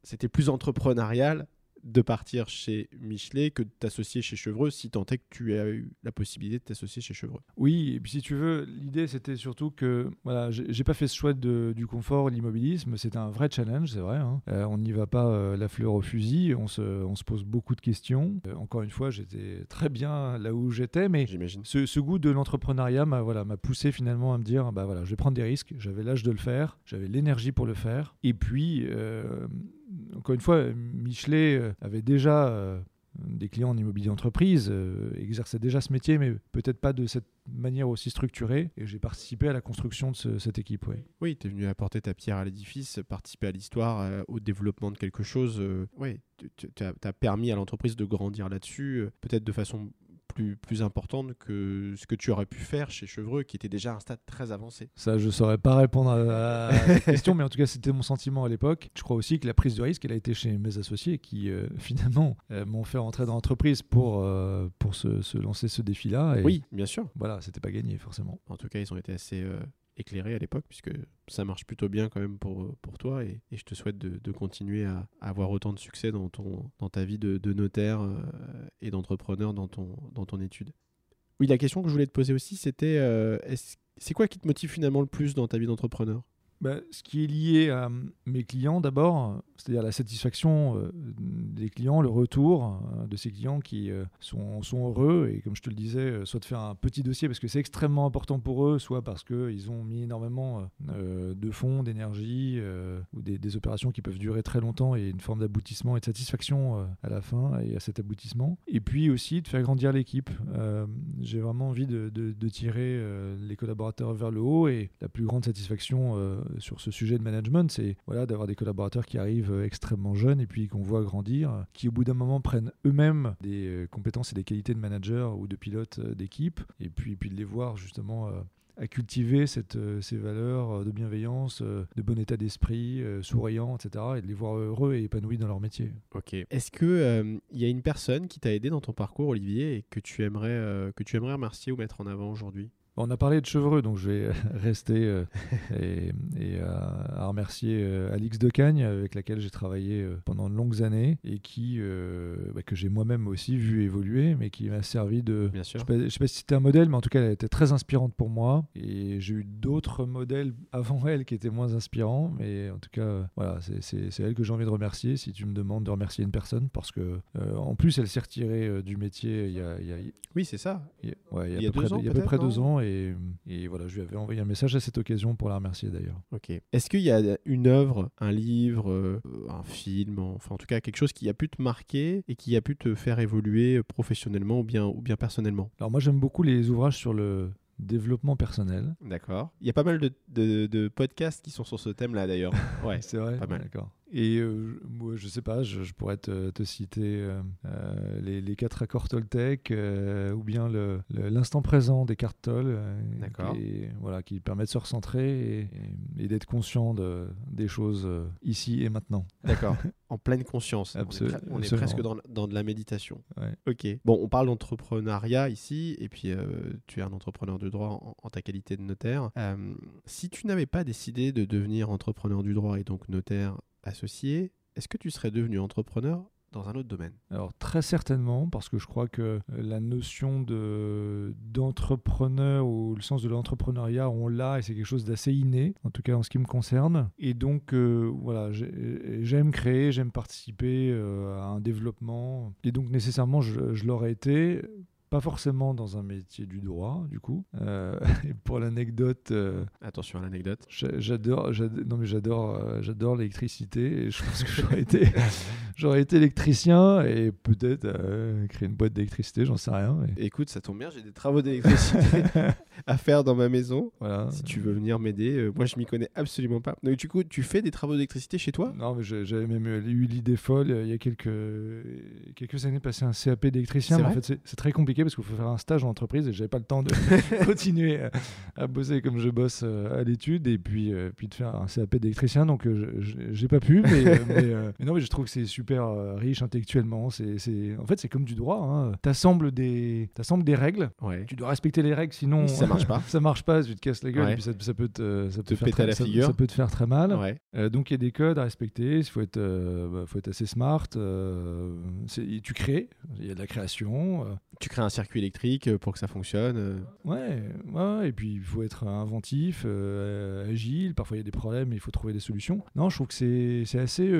c'était plus entrepreneurial de partir chez Michelet que de t'associer chez Chevreux si tant est que tu as eu la possibilité de t'associer chez Chevreux. Oui, et puis si tu veux, l'idée c'était surtout que voilà, j'ai pas fait ce choix de, du confort, l'immobilisme, c'était un vrai challenge, c'est vrai. Hein. Euh, on n'y va pas euh, la fleur au fusil, on se, on se pose beaucoup de questions. Euh, encore une fois, j'étais très bien là où j'étais, mais ce, ce, goût de l'entrepreneuriat m'a voilà, poussé finalement à me dire bah voilà, je vais prendre des risques, j'avais l'âge de le faire, j'avais l'énergie pour le faire, et puis encore une fois, Michelet euh, avait déjà euh, des clients en immobilier d'entreprise, euh, exerçait déjà ce métier, mais peut-être pas de cette manière aussi structurée. Et j'ai participé à la construction de cette équipe. Oui, tu es venu apporter ta pierre à l'édifice, participer à l'histoire, au développement de quelque chose. oui, tu as, permis à l'entreprise de grandir là-dessus, peut-être de façon plus, plus importante que ce que tu aurais pu faire chez Chevreux, qui était déjà à un stade très avancé Ça, je ne saurais pas répondre à, la question, mais en tout cas, c'était mon sentiment à l'époque. Je crois aussi que la prise de risque, elle a été chez mes associés qui, euh, finalement, euh, m'ont fait rentrer dans l'entreprise pour, euh, pour se, se, lancer ce défi-là. Oui, bien sûr. Voilà, c'était pas gagné, forcément. En tout cas, ils ont été assez éclairé à l'époque, puisque ça marche plutôt bien quand même pour, pour toi, et, je te souhaite de, continuer à, avoir autant de succès dans, ton, dans ta vie de, notaire euh, et d'entrepreneur dans ton, dans ton étude. Oui, la question que je voulais te poser aussi, c'était euh, c'est quoi qui te motive finalement le plus dans ta vie d'entrepreneur? Bah, Ce qui est lié à mes clients d'abord, c'est-à-dire la satisfaction euh, des clients, le retour euh, de ces clients qui euh, sont, heureux et comme je te le disais, soit de faire un petit dossier parce que c'est extrêmement important pour eux, soit parce qu'ils ont mis énormément de fonds, d'énergie ou des, opérations qui peuvent durer très longtemps et une forme d'aboutissement et de satisfaction à la fin et à cet aboutissement. Et puis aussi de faire grandir l'équipe. J'ai vraiment envie de tirer les collaborateurs vers le haut et la plus grande satisfaction sur ce sujet de management, c'est voilà, d'avoir des collaborateurs qui arrivent euh, extrêmement jeunes et puis qu'on voit grandir, qui au bout d'un moment prennent eux-mêmes des euh, compétences et des qualités de manager ou de pilote euh, d'équipe, et puis, puis de les voir justement à cultiver cette, ces valeurs de bienveillance, de bon état d'esprit, souriant, etc. Et de les voir heureux et épanouis dans leur métier. Ok. Est-ce qu'il il y a une personne qui t'a aidé dans ton parcours, Olivier, et que tu aimerais, que tu aimerais remercier ou mettre en avant aujourd'hui? On a parlé de Chevreux, donc je vais rester euh, et, à, remercier euh, Alix Decagne, avec laquelle j'ai travaillé euh, pendant de longues années et qui, bah, que j'ai moi-même aussi vu évoluer, mais qui m'a servi de. Bien sûr. Je ne sais, pas si c'était un modèle, mais en tout cas, elle était très inspirante pour moi. Et j'ai eu d'autres modèles avant elle qui étaient moins inspirants, mais en tout cas, voilà, c'est elle que j'ai envie de remercier si tu me demandes de remercier une personne, parce que en plus, elle s'est retirée du métier il y a. oui, c'est ça. Il y a, il y a, peu, près, il y a à peu près deux ans. Et, voilà, je lui avais envoyé un message à cette occasion pour la remercier d'ailleurs. Ok. Est-ce qu'il y a une œuvre, un livre, euh, un film, enfin en tout cas quelque chose qui a pu te marquer et qui a pu te faire évoluer professionnellement ou bien, ou bien personnellement? Alors moi j'aime beaucoup les ouvrages sur le développement personnel. D'accord. Il y a pas mal de, de, de podcasts qui sont sur ce thème-là d'ailleurs. Ouais, c'est vrai? Pas mal. D'accord. Et euh, moi, je sais pas, je, pourrais te, te citer euh, euh, les, les, quatre accords Toltec ou bien l'instant présent des cartes Tol, qui, voilà, qui permettent de se recentrer et, d'être conscient de, des choses ici et maintenant. D'accord. en pleine conscience. Absolument. On est, presque dans, dans, de la méditation. Ok. Bon, on parle d'entrepreneuriat ici, et puis tu es un entrepreneur du droit en, en ta qualité de notaire. si tu n'avais pas décidé de devenir entrepreneur du droit et donc notaire associé, est-ce que tu serais devenu entrepreneur dans un autre domaine? Alors très certainement, parce que je crois que euh, la notion de, d'entrepreneur ou le sens de l'entrepreneuriat, on l'a et c'est quelque chose d'assez inné, en tout cas en ce qui me concerne. Et donc euh, voilà, j'aime créer, j'aime participer euh, à un développement. Et donc nécessairement, je, je l'aurais été pas forcément dans un métier du droit, du coup. Euh, et pour l'anecdote. Euh, Attention à l'anecdote. J'adore, non mais j'adore, euh, j'adore l'électricité. Et je pense que j'aurais été, j'aurais été électricien et peut-être créer une boîte d'électricité, j'en sais rien. Écoute, ça tombe bien, j'ai des travaux d'électricité à faire dans ma maison. Voilà. Si tu veux venir m'aider, moi je m'y connais absolument pas. Donc du coup, tu fais des travaux d'électricité chez toi? Non, mais j'avais même eu l'idée folle il y a quelques quelques années passer un CAP d'électricien. En fait, c'est très compliqué parce qu'il faut faire un stage en entreprise et j'avais pas le temps de continuer à, bosser comme je bosse euh, à l'étude et puis, euh, puis de faire un CAP d'électricien. Donc euh, j'ai pas pu, mais, mais, non, mais je trouve que c'est super riche intellectuellement. C'est, en fait, c'est comme du droit. Hein. Tu assembles des, des règles. Tu dois respecter les règles, sinon ça marche pas. ça marche pas, tu te casses la gueule et puis ça, ça, peut te, ça peut te faire très, la figure. Ça, peut te faire très mal. donc il y a des codes à respecter. Il faut être, bah, faut être assez smart. tu crées. Il y a de la création. Tu crées un circuit électrique euh, pour que ça fonctionne. Euh. Ouais, ouais, et puis il faut être inventif, euh, agile. Parfois il y a des problèmes, il faut trouver des solutions. Non, je trouve que c'est assez.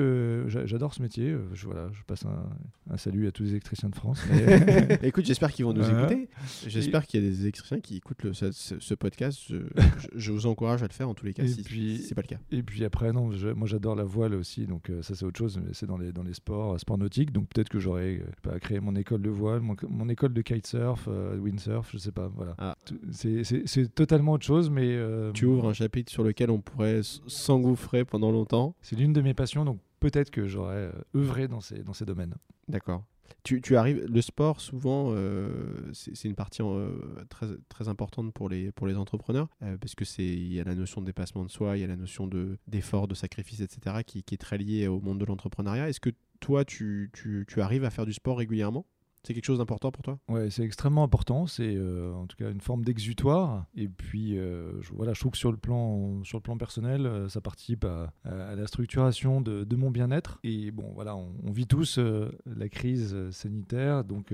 J'adore ce métier. Je, voilà, je passe un, salut à tous les électriciens de France. Écoute, j'espère qu'ils vont nous écouter. J'espère qu'il y a des électriciens qui écoutent le, ce, podcast. Je, vous encourage à le faire en tous les cas, et si, puis, c'est pas le cas. Et puis après, non, moi j'adore la voile aussi, donc ça c'est autre chose, mais c'est dans les, dans les sports, sports nautiques. Donc peut-être que j'aurais créé mon école de voile, mon, mon école de kitesurf euh, windsurf, je sais pas. Voilà. Ah. C'est totalement autre chose, mais. Euh, tu ouvres un chapitre sur lequel on pourrait s'engouffrer pendant longtemps. C'est l'une de mes passions, donc peut-être que j'aurais euh, œuvré dans ces, dans ces domaines. D'accord. Tu, tu, arrives, le sport, souvent, c'est une partie très, très importante pour les, pour les entrepreneurs, parce que c'est il y a la notion de dépassement de soi, il y a la notion d'effort, de, de, sacrifice, etc., qui, qui, est très liée au monde de l'entrepreneuriat. Est-ce que toi, tu, tu, tu, arrives à faire du sport régulièrement? C'est quelque chose d'important pour toi? Ouais, c'est extrêmement important. C'est euh, en tout cas une forme d'exutoire. Et puis, euh, je, voilà, je trouve que sur le plan, sur le plan personnel, euh, ça participe à, la structuration de, mon bien-être. Et bon, voilà, on, vit tous la crise sanitaire. Donc,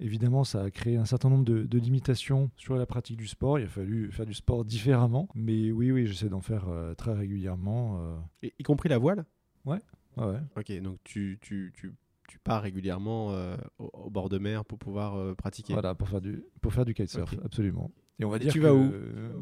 évidemment, ça a créé un certain nombre de, limitations sur la pratique du sport. Il a fallu faire du sport différemment. Mais oui, oui, j'essaie d'en faire très régulièrement. y compris la voile? Ouais. ouais. Ok, donc tu, tu, tu tu pars régulièrement euh, au, bord de mer pour pouvoir euh, pratiquer. Voilà, pour faire du, pour faire du kitesurf, absolument. Et on va dire tu vas où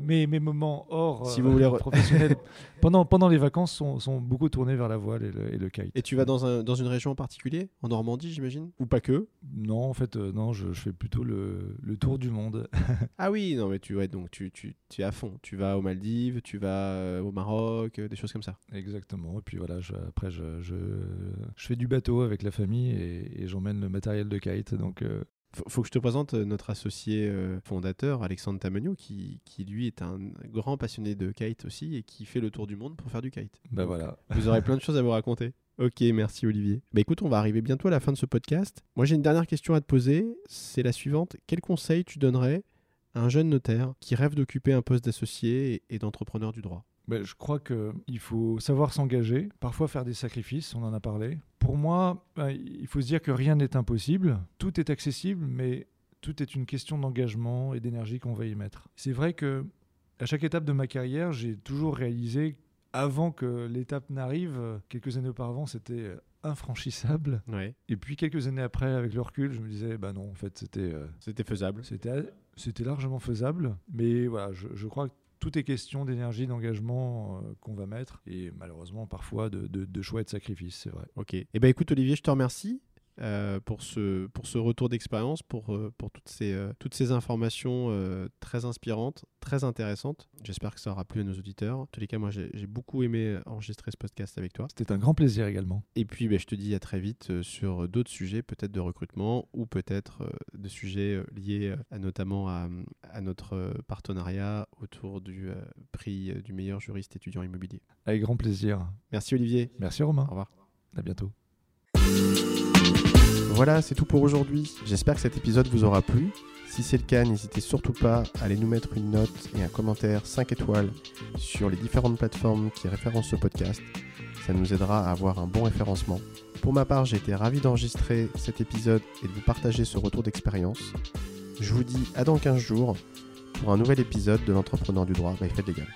mes, mes moments hors si vous voulez... Euh, professionnels pendant, pendant les vacances sont, sont, beaucoup tournés vers la voile et le, et le, kite. Et tu vas dans, un, dans une région en particulier? En Normandie, j'imagine? Ou pas que Non, en fait, non, je, je, fais plutôt le, le tour du monde. ah oui, non, mais tu, ouais, donc tu, tu, tu, es à fond. Tu vas aux Maldives, tu vas au Maroc, des choses comme ça. Exactement. Et puis voilà, je, après, je, je, je, fais du bateau avec la famille et, et j'emmène le matériel de kite. Donc, faut que je te présente euh, notre associé euh, fondateur, Alexandre Tamagno, qui, qui, lui est un grand passionné de kite aussi et qui fait le tour du monde pour faire du kite. Bah voilà. Vous aurez plein de choses à vous raconter. Ok, merci Olivier. Bah écoute, on va arriver bientôt à la fin de ce podcast. Moi j'ai une dernière question à te poser, c'est la suivante. Quel conseil tu donnerais à un jeune notaire qui rêve d'occuper un poste d'associé et d'entrepreneur du droit? Ben, je crois qu'il faut savoir s'engager, parfois faire des sacrifices, on en a parlé. Pour moi, ben, il faut se dire que rien n'est impossible, tout est accessible, mais tout est une question d'engagement et d'énergie qu'on va y mettre. C'est vrai que à chaque étape de ma carrière, j'ai toujours réalisé, avant que l'étape n'arrive, quelques années auparavant, c'était infranchissable. Et puis quelques années après, avec le recul, je me disais, bah non, en fait, c'était... Euh, c'était faisable. C'était, c'était largement faisable. Mais voilà, je, je crois que tout est question d'énergie, d'engagement euh, qu'on va mettre et malheureusement parfois de, choix et de sacrifices, c'est vrai. Ok. Eh ben écoute Olivier, je te remercie. Euh, pour, ce, pour ce retour d'expérience, pour, euh, pour toutes, ces, euh, toutes ces informations très inspirantes, très intéressantes. J'espère que ça aura plu à nos auditeurs. En tous les cas, moi, j'ai beaucoup aimé enregistrer ce podcast avec toi. C'était un grand plaisir également. Et puis, ben, je te dis à très vite sur d'autres sujets, peut-être de recrutement ou peut-être de sujets liés à, notamment à, à, notre partenariat autour du prix du meilleur juriste étudiant immobilier. Avec grand plaisir. Merci Olivier. Merci Romain. Au revoir. À bientôt. Voilà, c'est tout pour aujourd'hui. J'espère que cet épisode vous aura plu. Si c'est le cas, n'hésitez surtout pas à aller nous mettre une note et un commentaire 5 étoiles sur les différentes plateformes qui référencent ce podcast. Ça nous aidera à avoir un bon référencement. Pour ma part, j'ai été ravi d'enregistrer cet épisode et de vous partager ce retour d'expérience. Je vous dis à dans 15 jours pour un nouvel épisode de l'entrepreneur du droit by Fed Legal.